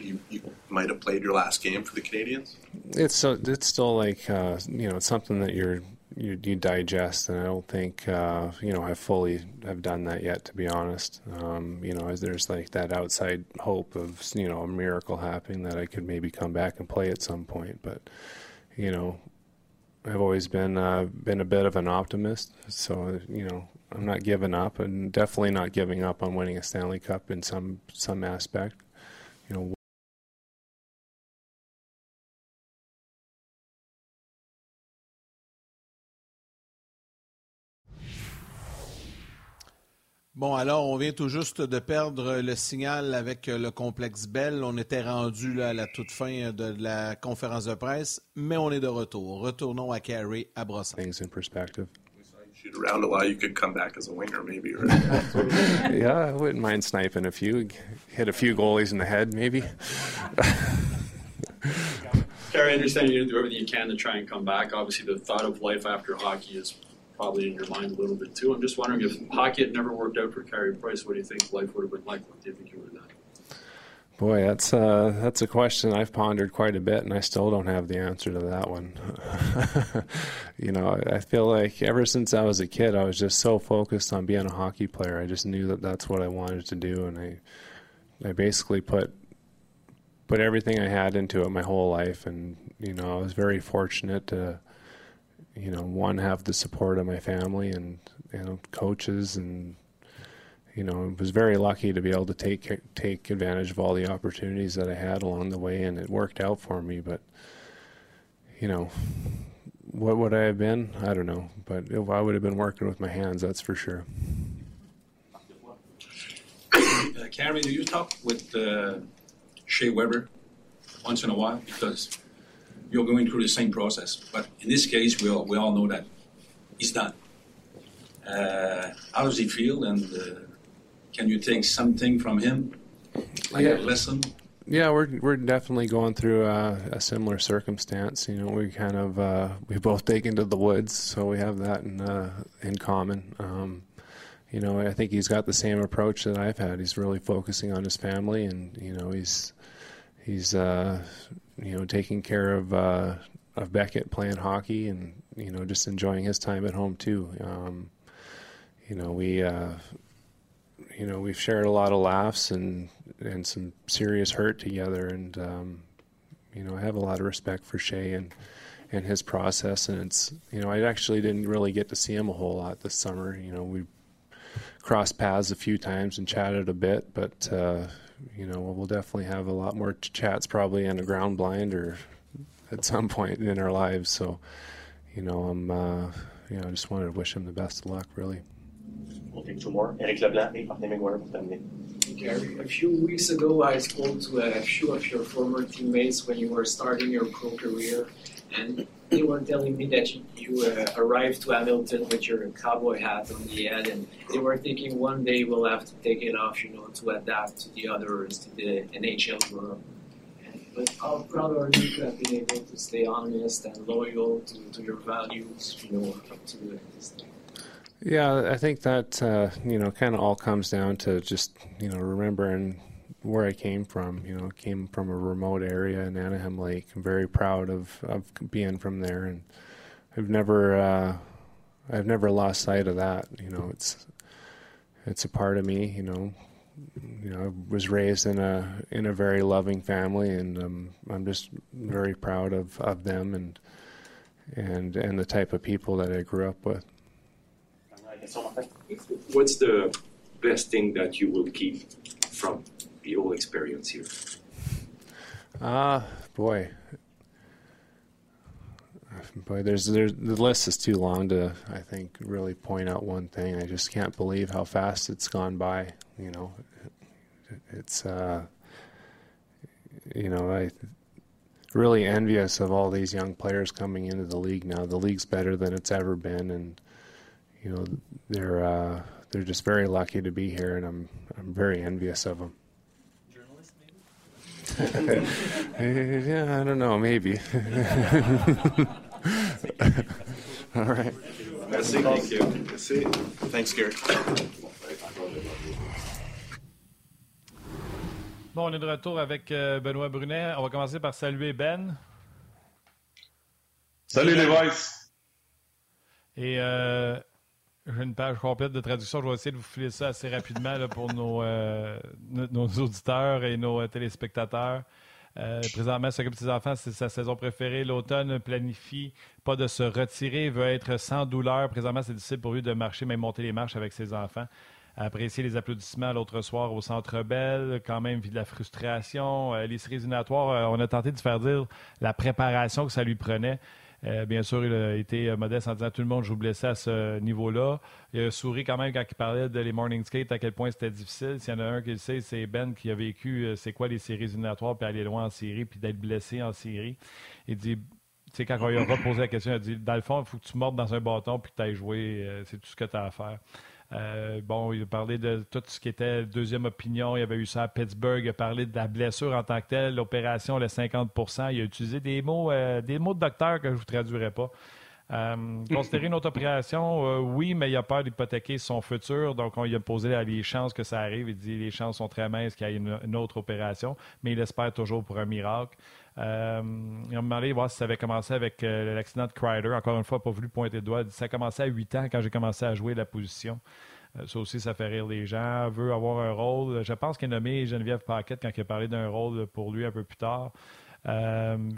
you, you might have played your last game for the Canadians? It's so it's still like uh, you know it's something that you're you, you digest, and I don't think uh, you know I fully have done that yet. To be honest, um, you know, as there's like that outside hope of you know a miracle happening that I could maybe come back and play at some point, but you know, I've always been uh, been a bit of an optimist, so you know I'm not giving up, and definitely not giving up on winning a Stanley Cup in some some aspect. You know. Bon, alors, on vient tout juste de perdre le signal avec le complexe Bell. On était rendu là, à la toute fin de la conférence de presse, mais on est de retour. Retournons à Carey, à Brossard. Things in perspective. Shoot around a while, you could come back as a winger, maybe. Or... yeah, I wouldn't mind sniping a few, hit a few goalies in the head, maybe. Carey, I understand you're going to do everything you can to try and come back. Obviously, the thought of life after hockey is probably in your mind a little bit too. I'm just wondering if hockey had never worked out for Carey Price, what do you think life would have been like? What do you think you would have done? Boy, that's uh, that's a question I've pondered quite a bit, and I still don't have the answer to that one. you know, I feel like ever since I was a kid, I was just so focused on being a hockey player. I just knew that that's what I wanted to do, and I I basically put put everything I had into it my whole life, and you know, I was very fortunate to you know, one have the support of my family and you know coaches and you know, was very lucky to be able to take take advantage of all the opportunities that I had along the way, and it worked out for me. But you know, what would I have been? I don't know, but if I would have been working with my hands, that's for sure. Uh, Carey, do you talk with uh, Shea Weber once in a while? Because you're going through the same process. But in this case, we all, we all know that it's done. Uh, how does he feel, and uh, can you take something from him, like yeah. a lesson? Yeah, we're we're definitely going through a, a similar circumstance. You know, we kind of uh, we both take into the woods, so we have that in uh, in common. Um, you know, I think he's got the same approach that I've had. He's really focusing on his family, and you know, he's he's uh, you know taking care of uh, of Beckett playing hockey, and you know, just enjoying his time at home too. Um, you know, we uh, you know we've shared a lot of laughs and and some serious hurt together, and um, you know, I have a lot of respect for Shea and and his process, and it's you know, I actually didn't really get to see him a whole lot this summer. You know, we crossed paths a few times and chatted a bit, but uh, you know we'll definitely have a lot more chats probably in a ground blind or at some point in our lives. So you know I'm uh, you know I just wanted to wish him the best of luck really. We'll take two more. Eric Leblanc et Martin McGuire pour terminer. Gary, a few weeks ago, I spoke to a few of your former teammates when you were starting your pro career, and they were telling me that you, you uh, arrived to Hamilton with your cowboy hat on the head, and they were thinking one day we'll have to take it off, you know, to adapt to the others, to the NHL world. But how proud are you to have been able to stay honest and loyal to, to your values, you know, up to this day? Yeah, I think that uh, you know kind of all comes down to just you know remembering where I came from. You know, came from a remote area in Anaheim Lake. I'm very proud of of being from there, and I've never uh, I've never lost sight of that. You know, it's it's a part of me. You know, you know, I was raised in a in a very loving family, and um, I'm just very proud of, of them and and and the type of people that I grew up with. What's the best thing that you will keep from the whole experience here? Ah, boy. Boy, there's, there's the list is too long to I think really point out one thing. I just can't believe how fast it's gone by. You know, it's uh, you know I really envious of all these young players coming into the league now. The league's better than it's ever been, and you know they're uh, they're just very lucky to be here, and I'm I'm very envious of them. yeah, I don't know, maybe. All right. Merci. Thank you. Merci. Thanks, Gary. Bon, on est de retour avec euh, Benoît Brunet. On va commencer par saluer Ben. Salut les boys! Et euh, j'ai une page complète de traduction. Je vais essayer de vous filer ça assez rapidement pour nos, euh, nos, auditeurs et nos téléspectateurs. Euh, présentement, s'occupe ses enfants, c'est sa saison préférée. L'automne planifie pas de se retirer, veut être sans douleur. Présentement, c'est difficile pour lui de marcher, même monter les marches avec ses enfants. Apprécier les applaudissements l'autre soir au Centre Bell, quand même vit de la frustration. Euh, les séries éliminatoires, euh, on a tenté de faire dire la préparation que ça lui prenait. Euh, bien sûr, il a été euh, modeste en disant tout le monde joue blessé à ce niveau-là. Il a souri quand même quand il parlait de les morning skate, à quel point c'était difficile. S'il y en a un qui le sait, c'est Ben qui a vécu euh, c'est quoi les séries éliminatoires, puis aller loin en série, puis d'être blessé en série. Il dit tu sais, quand on lui a posé la question, il a dit Dans le fond, il faut que tu mordes dans un bâton puis que tu ailles jouer. c'est tout ce que tu as à faire. Euh, bon, il a parlé de tout ce qui était deuxième opinion. Il avait eu ça à Pittsburgh. Il a parlé de la blessure en tant que telle, l'opération, le 50% Il a utilisé des mots, euh, des mots de docteur que je vous traduirai pas. Euh, considérer une autre opération, oui, mais il a peur d'hypothéquer son futur. Donc, on lui a posé les chances que ça arrive. Il dit les chances sont très minces qu'il y ait une, autre opération, mais il espère toujours pour un miracle. Euh, il m'a demandé voir si ça avait commencé avec euh, l'accident de Crider. Encore une fois, pas voulu pointer le doigt. Ça a commencé à 8 ans quand j'ai commencé à jouer la position. Euh, ça aussi, ça fait rire les gens. Veut avoir un rôle. Je pense qu'il a nommé Geneviève Paquette quand il a parlé d'un rôle pour lui un peu plus tard.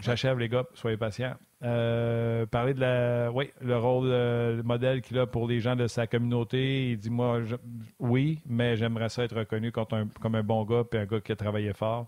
J'achève, les gars, soyez patients. Parler de la, oui, le rôle, le modèle qu'il a pour les gens de sa communauté. Il dit Moi, oui, mais j'aimerais ça être reconnu comme un, comme un bon gars et un gars qui a travaillé fort.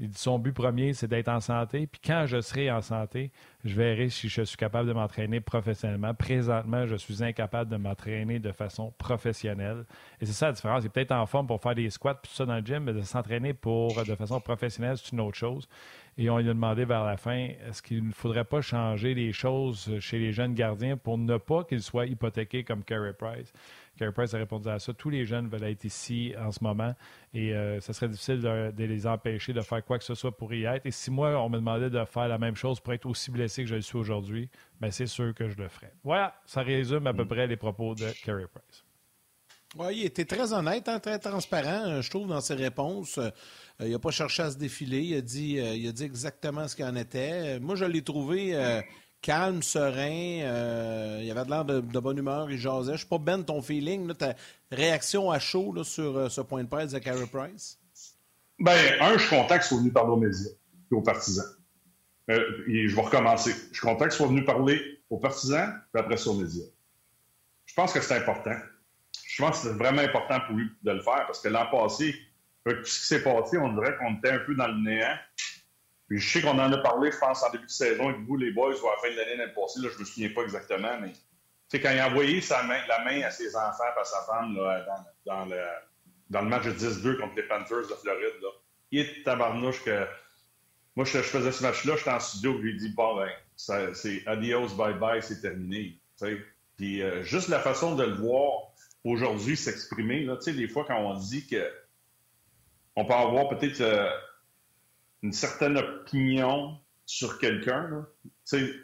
Il dit son but premier, c'est d'être en santé. Puis quand je serai en santé, je verrai si je suis capable de m'entraîner professionnellement. Présentement, je suis incapable de m'entraîner de façon professionnelle. Et c'est ça la différence. Il est peut-être en forme pour faire des squats, tout ça dans le gym, mais de s'entraîner pour de façon professionnelle, c'est une autre chose. Et on lui a demandé vers la fin, est-ce qu'il ne faudrait pas changer les choses chez les jeunes gardiens pour ne pas qu'ils soient hypothéqués comme Carey Price? Carey Price a répondu à ça. Tous les jeunes veulent être ici en ce moment et ça serait difficile de, les empêcher de faire quoi que ce soit pour y être. Et si moi, on me demandait de faire la même chose pour être aussi blessé que je le suis aujourd'hui, ben c'est sûr que je le ferais. Voilà, ça résume à peu près les propos de Carey Price. Oui, il était très honnête, hein, très transparent, euh, je trouve, dans ses réponses. Euh, il n'a pas cherché à se défiler. Il a dit, euh, il a dit exactement ce qu'il en était. Moi, je l'ai trouvé calme, serein. il avait l'air de, bonne humeur. Il jasait. Je ne sais pas, Ben, ton feeling, ta réaction à chaud sur ce point de presse de Carey Price? Ben, un, je suis content qu'il soit venu parler aux médias et aux partisans. je vais recommencer. Je suis content qu'il soit venu parler aux partisans, puis après ça aux médias. Je pense que c'est important je pense que c'est vraiment important pour lui de le faire parce que l'an passé, tout ce qui s'est passé, on dirait qu'on était un peu dans le néant. Puis je sais qu'on en a parlé, je pense, en début de saison avec vous, les boys, ou à la fin de l'année l'année passée, là, je me souviens pas exactement, mais quand il a envoyé la main à ses enfants et à sa femme là, dans, le, match de 10-2 contre les Panthers de Floride, là, il est tabarnouche que. Moi, je, faisais ce match-là, j'étais en studio, je lui ai dit, bon, ben, c'est adios, bye-bye, c'est terminé. Puis euh, juste la façon de le voir, aujourd'hui s'exprimer. Tu sais, des fois, quand on dit que on peut avoir peut-être euh, une certaine opinion sur quelqu'un,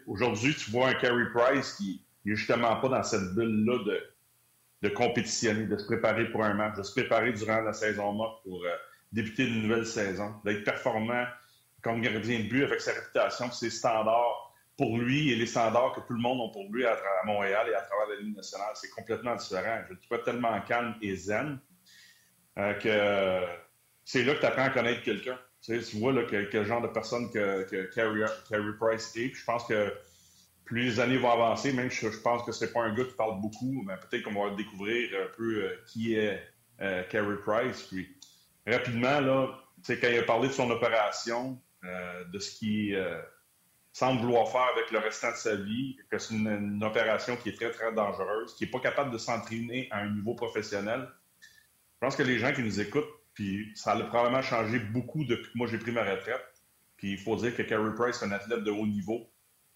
aujourd'hui, tu vois un Carey Price qui n'est justement pas dans cette bulle-là de, de compétitionner, de se préparer pour un match, de se préparer durant la saison morte pour euh, débuter une nouvelle saison, d'être performant comme gardien de but avec sa réputation, ses standards pour lui et les standards que tout le monde a pour lui à, Montréal et à travers la Ligue nationale. C'est complètement différent. Je le trouve tellement calme et zen euh, que c'est là que tu apprends à connaître quelqu'un. Tu, vois là, quel genre de personne que, que Price est. je pense que plus les années vont avancer, même je, je pense que c'est pas un gars qui parle beaucoup, mais peut-être qu'on va découvrir un peu euh, qui est euh, Carey Price. Puis rapidement, là, quand il a parlé de son opération, de ce qui semble vouloir faire avec le restant de sa vie, que c'est une, opération qui est très, très dangereuse, qui n'est pas capable de s'entraîner à un niveau professionnel. Je pense que les gens qui nous écoutent, puis ça a probablement changé beaucoup depuis que moi j'ai pris ma retraite. Puis il faut dire que Carey Price est un athlète de haut niveau,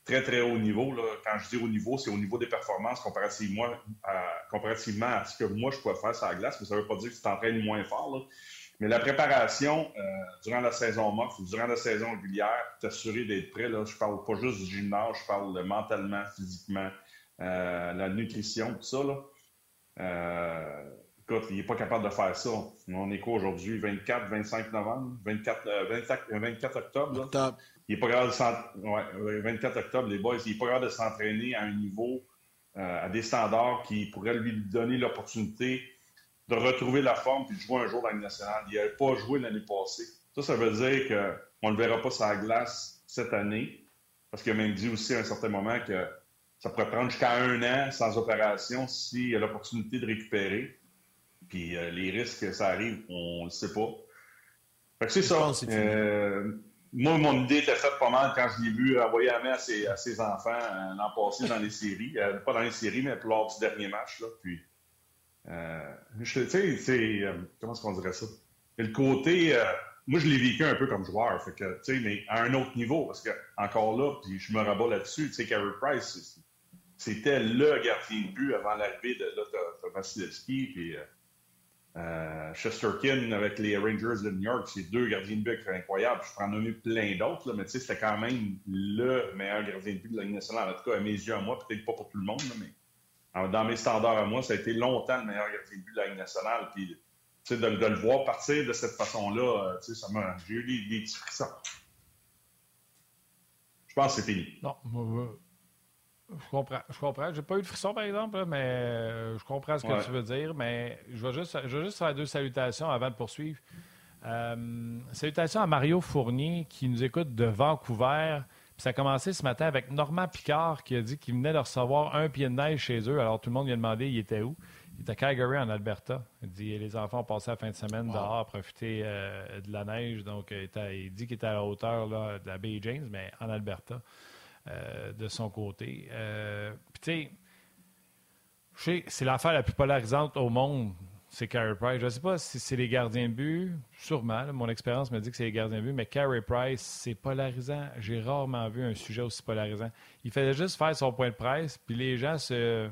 très, très haut niveau. Quand je dis haut niveau, c'est au niveau des performances comparativement à, ce que moi je pouvais faire sur la glace, mais ça ne veut pas dire que tu t'entraînes moins fort. Mais la préparation euh, durant la saison morte ou durant la saison régulière, t'assurer d'être prêt, là, je parle pas juste du gymnase, je parle mentalement, physiquement, euh, la nutrition, tout ça. Là. Euh, écoute, il n'est pas capable de faire ça. On est quoi aujourd'hui? 24, 25 novembre? 24, 24, octobre? Là? Il est pas capable de ouais, 24 octobre, les boys, il n'est pas capable de s'entraîner à un niveau, à des standards qui pourraient lui donner l'opportunité de retrouver la forme puis de jouer un jour dans la nationale. Il n'avait pas joué l'année passée. Ça, ça veut dire qu'on ne le verra pas sur la glace cette année, parce qu'il a même dit aussi à un certain moment que ça pourrait prendre jusqu'à un an sans opération s'il y a l'opportunité de récupérer. Puis euh, les risques que ça arrive, on ne le sait pas. Fait que c'est ça. Euh, moi, mon idée était faite pas mal quand je l'ai vu envoyer la main à ses, à ses enfants euh, l'an passé dans les séries. pas dans les séries, mais lors du dernier match. Là. Puis tu sais, c'est. Comment est-ce qu'on dirait ça? le côté. Moi, je l'ai vécu un peu comme joueur, fait que, tu sais, mais à un autre niveau, parce que, encore là, puis je me rabats là-dessus, tu sais, Carey Price, c'était le gardien de but avant l'arrivée de, là, Vasilevski, puis euh, Chesterkin avec les Rangers de New York, c'est deux gardiens de but incroyables. Je pourrais en nommer plein d'autres, mais tu sais, c'était quand même le meilleur gardien de but de la Ligue nationale. En tout cas, à mes yeux, à moi, peut-être pas pour tout le monde, mais dans mes standards à moi, ça a été longtemps le meilleur gardien de but de la Ligue nationale. Puis, de, de, le voir partir de cette façon-là, euh, ça m'a, j'ai eu des, petits frissons. Je pense que c'est fini. Non, je comprends. Je comprends. J'ai pas eu de frisson, par exemple, mais euh, je comprends ce que tu veux dire. Mais je vais juste, je vais juste faire deux salutations avant de poursuivre. Euh, salutations à Mario Fournier qui nous écoute de Vancouver ça a commencé ce matin avec Normand Picard qui a dit qu'il venait de recevoir un pied de neige chez eux. Alors tout le monde lui a demandé il était où? Il était à Calgary, en Alberta. Il dit les enfants ont passé la fin de semaine dehors à profiter euh, de la neige. Donc il, dit qu'il était à la hauteur là, de la baie James, mais en Alberta, euh, de son côté. Euh, tu sais, c'est l'affaire la plus polarisante au monde c'est Carey Price. Je ne sais pas si c'est les gardiens de but, sûrement. mon expérience me dit que c'est les gardiens de but, mais Carey Price, c'est polarisant. J'ai rarement vu un sujet aussi polarisant. Il fallait juste faire son point de presse, puis les gens se,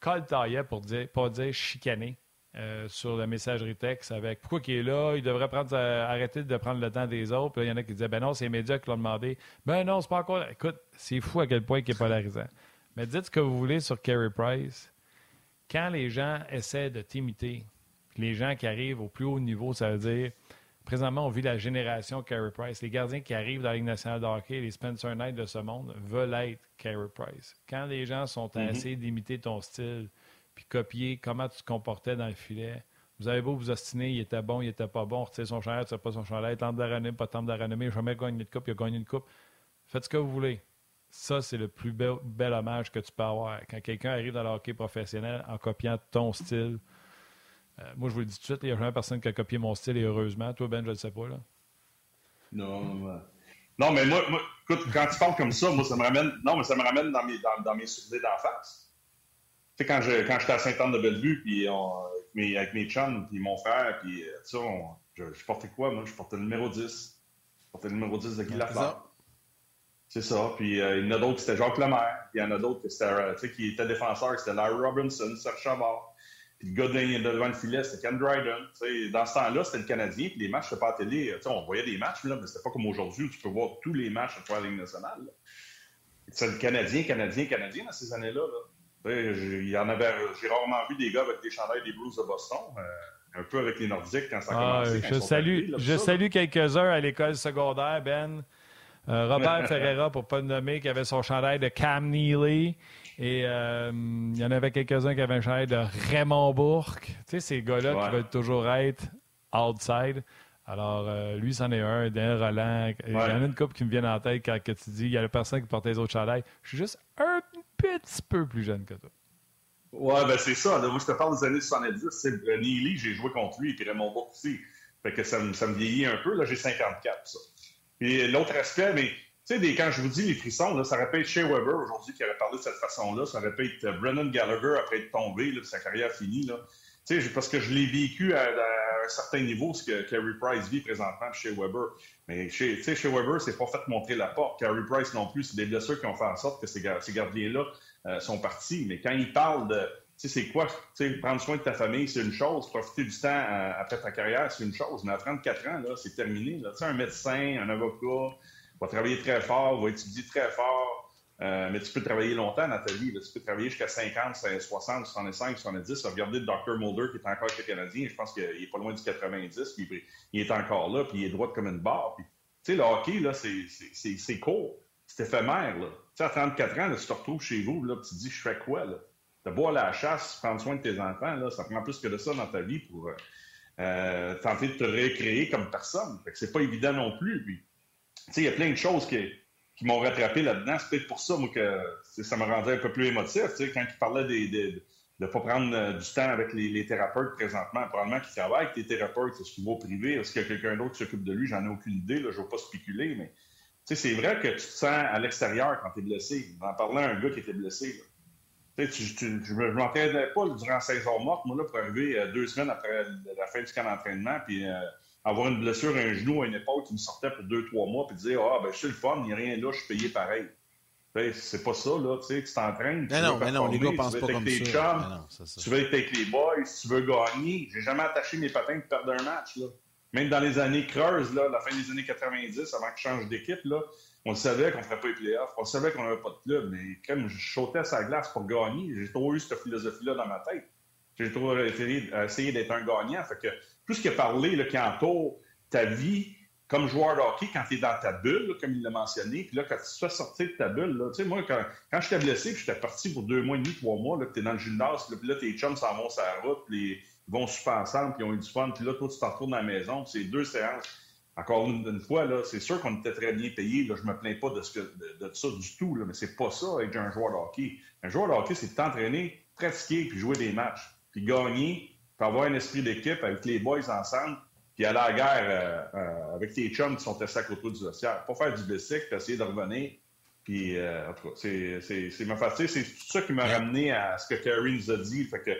coltaillait pour dire, pas dire chicaner euh, sur la messagerie texte avec pourquoi il est là, il devrait prendre, arrêter de prendre le temps des autres. Puis il y en a qui disaient ben non, c'est les médias qui l'ont demandé. Ben non, c'est pas encore. Écoute, c'est fou à quel point il est polarisant. Mais dites ce que vous voulez sur Carey Price. Quand les gens essaient de t'imiter, les gens qui arrivent au plus haut niveau, ça veut dire présentement, on vit la génération Carey Price. Les gardiens qui arrivent dans la Ligue nationale de hockey, les Spencer Knight de ce monde, veulent être Carey Price. Quand les gens sont mm essayer d'imiter ton style, puis copier comment tu te comportais dans le filet, vous avez beau vous ostiner, il était bon, il était pas bon, retirer son chandail, tu pas son chandail, tente de la renommée, pas tente de la renommée, jamais gagné de coupe, il a gagné une coupe. Faites ce que vous voulez. Ça, c'est le plus bel, hommage que tu peux avoir. Quand quelqu'un arrive dans le hockey professionnel en copiant ton style, euh, moi, je vous le dis tout de suite, il n'y a jamais personne qui a copié mon style et heureusement. Toi, Ben, je ne le sais pas. Là. Non, non, mais moi, écoute, quand tu parles comme ça, moi, ça me ramène, non, mais ça me ramène dans mes, dans, mes souvenirs d'enfance. Tu sais, quand, je, quand j'étais à Sainte-Anne-de-Bellevue, puis avec, mes, avec mes chums, puis mon frère, puis euh, je, portais quoi, moi? Je portais le numéro 10. Je portais le numéro 10 de Guy Lafleur. C'est ça. Puis euh, il y en a d'autres qui c'était Jacques Lemaire. Puis il y en a d'autres qui, étaient, qui étaient défenseurs, c'était Larry Robinson, Serge Chavard. Puis le gars devant le filet, c'était Ken Dryden. dans ce temps-là, c'était le Canadien. Puis les matchs, c'était pas à la télé. on voyait des matchs, là, mais c'était pas comme aujourd'hui où tu peux voir tous les matchs à travers la Ligue nationale. C'est le Canadien, Canadien, Canadien dans ces années-là. Il y en avait, j'ai rarement vu des gars avec des chandails des Blues de Boston. Euh, un peu avec les Nordiques quand ça ah, commencé. je salue, je salue quelques-uns à l'école secondaire, Ben. Euh, Robert Ferreira, pour ne pas le nommer, qui avait son chandail de Cam Neely. Et euh, il y en avait quelques-uns qui avaient un chandail de Raymond Bourque. Tu sais, ces gars-là qui veulent toujours être outside. Alors, euh, lui, c'en est un, Daniel Roland. Il y en a une couple qui me vient en tête quand tu dis il y a la personne qui portait les autres chandails. Je suis juste un petit peu plus jeune que toi. Ouais, ben c'est ça. moi, je te parle des années 70. C'est Neely, j'ai joué contre lui, et puis Raymond Bourque aussi. Fait que ça me, ça me vieillit un peu. Là, j'ai 54, ça. Et l'autre aspect, mais tu sais, quand je vous dis les frissons, là, ça aurait pu être Shea Weber aujourd'hui qui aurait parlé de cette façon-là. Ça aurait pu être Brennan Gallagher après être tombé, là, sa carrière finie. Là. Parce que je l'ai vécu à, un certain niveau, ce que Carey Price vit présentement chez Weber. Mais chez, chez Weber, c'est pas fait montrer la porte. Carey Price non plus, c'est des blessures qui ont fait en sorte que ces, gardiens-là euh, sont partis. Mais quand il parle de tu sais, c'est quoi? Tu sais, prendre soin de ta famille, c'est une chose. Profiter du temps euh, après ta carrière, c'est une chose. Mais à 34 ans, là, c'est terminé. Tu sais, un médecin, un avocat va travailler très fort, va étudier très fort. Euh, mais tu peux travailler longtemps dans ta vie. Tu peux travailler jusqu'à 50, 60, 65, 70. Regardez le Dr. Mulder qui est encore le Canadien. Je pense qu'il est pas loin du 90. Puis il est encore là, puis il est droit comme une barre. tu sais, le hockey, là, c'est court. C'est éphémère. Là. Tu sais, à 34 ans, là, tu te retrouves chez vous, là, tu te dis, je fais quoi? Là? de boire la chasse, prendre soin de tes enfants, là, ça prend plus que de ça dans ta vie pour euh, tenter de te recréer comme personne. C'est pas évident non plus. Puis, il y a plein de choses qui, qui m'ont rattrapé là-dedans. C'est peut-être pour ça moi, que ça me rendait un peu plus émotif. Quand il parlait de ne pas prendre euh, du temps avec les, thérapeutes présentement, probablement qu'il travaille avec tes thérapeutes, c'est ce niveau privé. Est-ce qu'il y a quelqu'un d'autre qui s'occupe de lui? J'en ai aucune idée. Là, je ne veux pas spéculer, mais c'est vrai que tu te sens à l'extérieur quand tu es blessé. En parlant à un gars qui était blessé, tu, tu, je ne m'entraînais pas durant 16 heures mortes, moi, là, pour arriver euh, deux semaines après la fin du camp d'entraînement, puis euh, avoir une blessure à un genou, à une épaule qui me sortait pour deux, trois mois, puis dire Ah, ben, je suis le fun, il n'y a rien là, je suis payé pareil. C'est pas ça, là, tu sais, tu t'entraînes. Tu non, mais non, les gars pensent pas comme ça. tu veux être avec les boys, tu veux gagner. J'ai jamais attaché mes patins pour perdre un match, là. Même dans les années creuses, là, la fin des années 90, avant que je change d'équipe, là, on savait qu'on ne ferait pas les playoffs, on savait qu'on n'avait pas de club, mais comme je sautais sa glace pour gagner, j'ai trop eu cette philosophie-là dans ma tête. J'ai trop essayé d'être un gagnant. Fait que tout ce qui a parlé là, qui entoure ta vie comme joueur de hockey, quand tu es dans ta bulle, comme il l'a mentionné, puis là, quand tu sois sorti de ta bulle, tu sais, moi, quand, quand j'étais blessé, puis j'étais parti pour deux mois et demi, trois mois, là, tu es dans le gymnase, puis là, tes chums s'en vont sur la route, puis ils vont super ensemble, puis ils ont eu du fun, puis là, toi, tu t'en retournes la maison, c'est deux séances encore une, fois, là, c'est sûr qu'on était très bien payé. Là, je me plains pas de, ce que, ça du tout, là, mais c'est pas ça être un joueur de hockey. Un joueur de hockey, c'est t'entraîner, pratiquer, puis jouer des matchs, puis gagner, puis avoir un esprit d'équipe avec les boys ensemble, puis aller à la guerre euh, euh, avec tes chums qui sont testés à côté du dossier. Pas faire du bicycle, puis essayer de revenir. Puis, euh, en tout cas, c'est ma fatigue. C'est tout ça qui m'a ramené à ce que Kerry nous a dit. Fait que,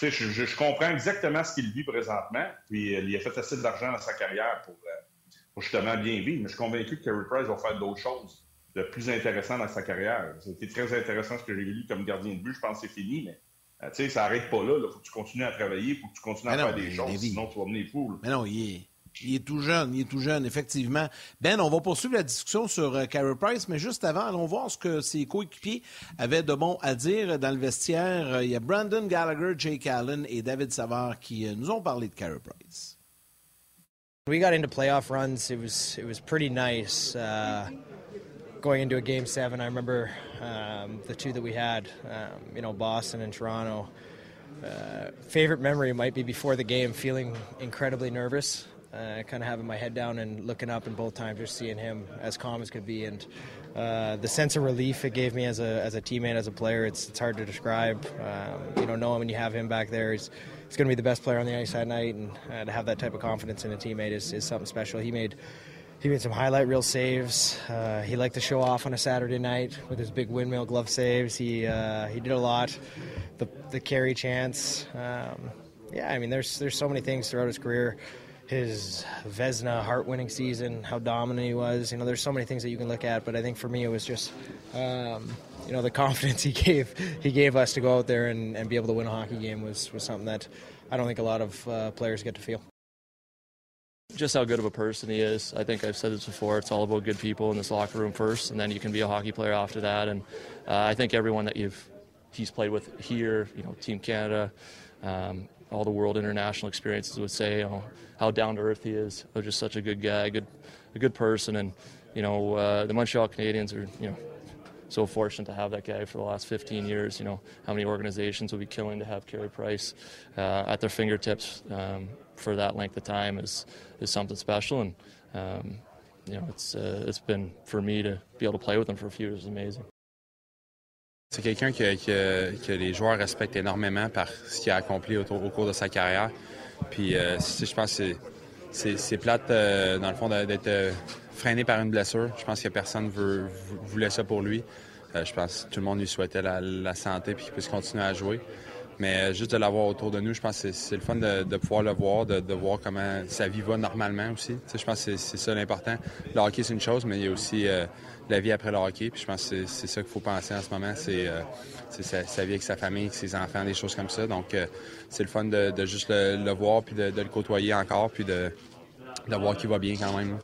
je, je, je, comprends exactement ce qu'il vit présentement. Puis, il a fait assez d'argent dans sa carrière pour pour justement bien vivre. Mais je suis convaincu que Carey Price va faire d'autres choses de plus intéressantes dans sa carrière. C'était très intéressant ce que j'ai lu comme gardien de but. Je pense que c'est fini, mais tu sais, ça n'arrête pas là. Il faut que tu continues à travailler, il faut que tu continues à faire des choses, sinon tu vas venir fou. Mais non, il est, il est tout jeune, il est tout jeune, effectivement. Ben, on va poursuivre la discussion sur euh, Carey Price, mais juste avant, allons voir ce que ses coéquipiers avaient de bon à dire dans le vestiaire. Euh, il y a Brandon Gallagher, Jake Allen et David Savard qui euh, nous ont parlé de Carey Price. We got into playoff runs. It was it was pretty nice uh, going into a game seven. I remember um, the two that we had, um, you know, Boston and Toronto. Uh, favorite memory might be before the game, feeling incredibly nervous uh, kind of having my head down and looking up, and both times just seeing him as calm as could be, and uh, the sense of relief it gave me as a as a teammate, as a player, it's it's hard to describe. Um, you know, knowing when you have him back there, he's he's going to be the best player on the ice that night, and uh, to have that type of confidence in a teammate is, is something special. He made. He made some highlight reel saves. Uh, he liked to show off on a Saturday night with his big windmill glove saves. He uh, he did a lot. The the carry chance. Um, yeah, I mean, there's there's so many things throughout his career his Vesna heart-winning season, how dominant he was. You know, there's so many things that you can look at, but I think for me it was just, um, you know, the confidence he gave he gave us to go out there and, and, be able to win a hockey game was was something that I don't think a lot of uh, players get to feel. Just how good of a person he is. I think I've said this before. It's all about good people in this locker room first, and then you can be a hockey player after that. And uh, I think everyone that you've he's played with here, you know, Team Canada, um, all the world international experiences would say you know, how down to earth he is. He's just such a good guy, a good, a good person, and you know uh, the Montreal Canadiens are you know so fortunate to have that guy for the last 15 years. You know how many organizations would be killing to have Carey Price uh, at their fingertips um, for that length of time is is something special, and um, you know it's uh, it's been for me to be able to play with him for a few years is amazing. C'est quelqu'un que, que, que, les joueurs respectent énormément par ce qu'il a accompli au, au, cours de sa carrière. Puis, euh, je pense que c'est plate, euh, dans le fond, d'être euh, freiné par une blessure. Je pense que personne veut, voulait ça pour lui. Euh, je pense que tout le monde lui souhaitait la, santé et qu'il puisse continuer à jouer. Mais euh, juste de l'avoir autour de nous, je pense que c'est le fun de, pouvoir le voir, de, voir comment sa vie va normalement aussi. je pense que c'est ça l'important. Le hockey, c'est une chose, mais il y a aussi euh, la vie après le hockey. Puis je pense que c'est ça qu'il faut penser en ce moment. C'est sa, vie avec sa famille, ses enfants, des choses comme ça. Donc, c'est le fun de, juste le, le, voir, puis de, le côtoyer encore, puis de, de voir qu'il va bien quand même.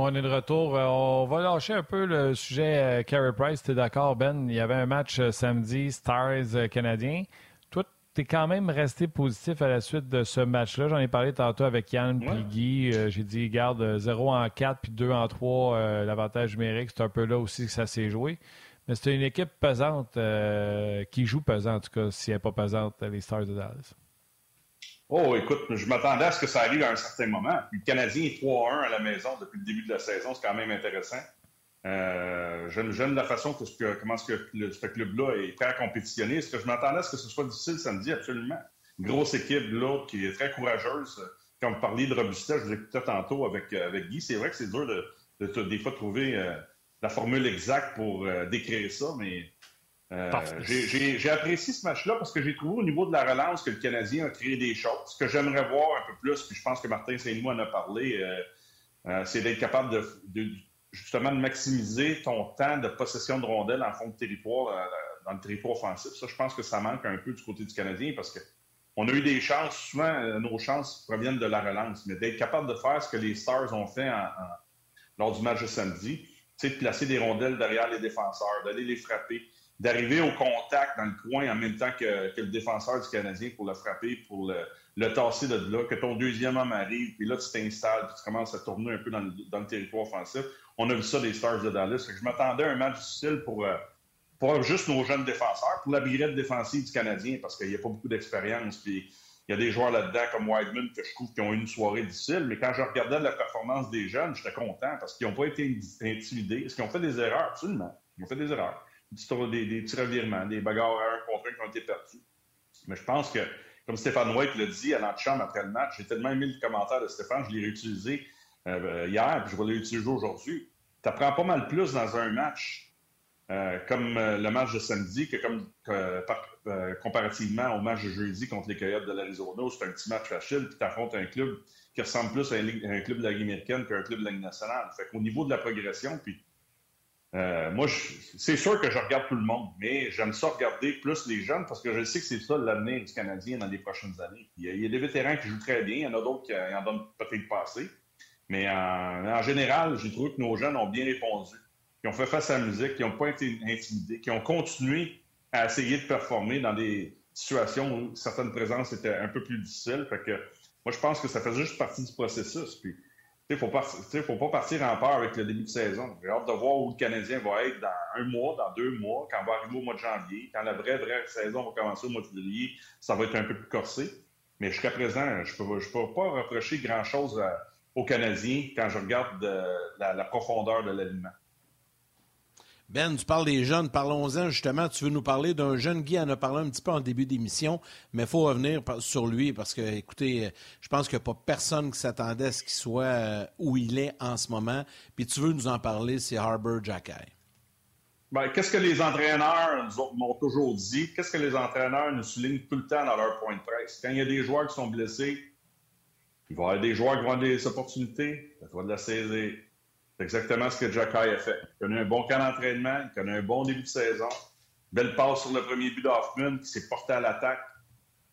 On est de retour. Euh, on va lâcher un peu le sujet euh, Carey Price. Tu es d'accord, Ben? Il y avait un match euh, samedi, Stars canadien. Toi, tu es quand même resté positif à la suite de ce match-là. J'en ai parlé tantôt avec Yann et Guy. J'ai dit, garde 0 en 4 puis 2 en 3, l'avantage numérique. C'est un peu là aussi que ça s'est joué. Mais c'était une équipe pesante qui joue pesant, en tout cas, si elle n'est pas pesante, les Stars de Dallas. Oh, écoute, je m'attendais à ce que ça arrive à un certain moment. le Canadien est 3-1 à la maison depuis le début de la saison. C'est quand même intéressant. Euh, J'aime la façon que, que comment ce, que le, club-là est prêt à compétitionner. Est-ce que je m'attendais à ce que ce soit difficile samedi? Absolument. Grosse équipe là qui est très courageuse. Quand vous parliez de robustesse, je vous écoutais tantôt avec, avec Guy. C'est vrai que c'est dur de, de, des fois trouver euh, la formule exacte pour euh, décrire ça, mais euh, j'ai apprécié ce match-là parce que j'ai trouvé au niveau de la relance que le Canadien a créé des choses. Ce que j'aimerais voir un peu plus, puis je pense que Martin Saint-Louis en a parlé, euh, euh, c'est d'être capable de, justement de maximiser ton temps de possession de rondelles en fond de territoire, dans le territoire offensif. Ça, je pense que ça manque un peu du côté du Canadien parce que on a eu des chances, souvent nos chances proviennent de la relance, mais d'être capable de faire ce que les Stars ont fait lors du match de samedi, c'est de placer des rondelles derrière les défenseurs, d'aller les frapper d'arriver au contact dans le coin en même temps que, le défenseur du Canadien pour le frapper, pour le, tasser de là, que ton deuxième homme arrive, puis là, tu t'installes, puis tu commences à tourner un peu dans le, territoire offensif. On a vu ça des Stars de Dallas. je m'attendais à un match difficile pour, euh, pour juste nos jeunes défenseurs, pour la brigade défensive du Canadien, parce qu'il n'y a pas beaucoup d'expérience. Puis il y a des joueurs là-dedans comme Wideman que je trouve qui ont eu une soirée difficile. Mais quand je regardais la performance des jeunes, j'étais content parce qu'ils n'ont pas été intimidés. Est-ce qu'ils ont fait des erreurs? Absolument. Ils ont fait des erreurs des, des petits revirements, des bagarres à un contre un qui ont été perdus. Mais je pense que, comme Stéphane White l'a dit à l'antichambre après le match, j'ai tellement aimé le commentaire de Stéphane, je l'ai réutilisé euh, hier, puis je vais l'utiliser aujourd'hui. Tu apprends pas mal plus dans un match euh, comme euh, le match de samedi que comme comparativement au match de jeudi contre les Coyotes de l'Arizona, où c'est un petit match facile, puis tu affrontes un club qui ressemble plus à un, club de la Ligue américaine qu'un club de la Ligue nationale. Fait qu'au niveau de la progression, puis Euh, moi, c'est sûr que je regarde tout le monde, mais j'aime ça regarder plus les jeunes parce que je sais que c'est ça l'avenir du Canadien dans les prochaines années. Il y, a, des vétérans qui jouent très bien, il y en a d'autres qui en donnent peut-être pas assez. Mais en, général, j'ai trouvé que nos jeunes ont bien répondu, qui ont fait face à la musique, qui n'ont pas été intimidés, qui ont continué à essayer de performer dans des situations où certaines présences étaient un peu plus difficiles. Moi, je pense que ça fait juste partie du processus. Il ne faut, pas partir en peur avec le début de saison. J'ai hâte de voir où le Canadien va être dans un mois, dans deux mois, quand on va arriver au mois de janvier. Quand la vraie, vraie saison va commencer au mois de février, ça va être un peu plus corsé. Mais jusqu'à présent, je ne peux, je peux pas reprocher grand-chose aux Canadiens quand je regarde de, la, la, profondeur de l'aliment. Ben, tu parles des jeunes. Parlons-en justement. Tu veux nous parler d'un jeune Guy en a parlé un petit peu en début d'émission, mais il faut revenir sur lui parce que, écoutez, je pense qu'il n'y a pas personne qui s'attendait à ce qu'il soit euh, où il est en ce moment. Puis tu veux nous en parler, c'est Harbour Jacky. Ben, qu'est-ce que les entraîneurs m'ont toujours dit? Qu'est-ce que les entraîneurs nous soulignent tout le temps dans leur point de presse? Quand il y a des joueurs qui sont blessés, il va y avoir des joueurs qui vont avoir des opportunités, ça va de la saisir. C'est exactement ce que Jacky a fait. Il a eu un bon camp d'entraînement, il a eu un bon début de saison. Belle passe sur le premier but d'Hoffman, qui s'est porté à l'attaque.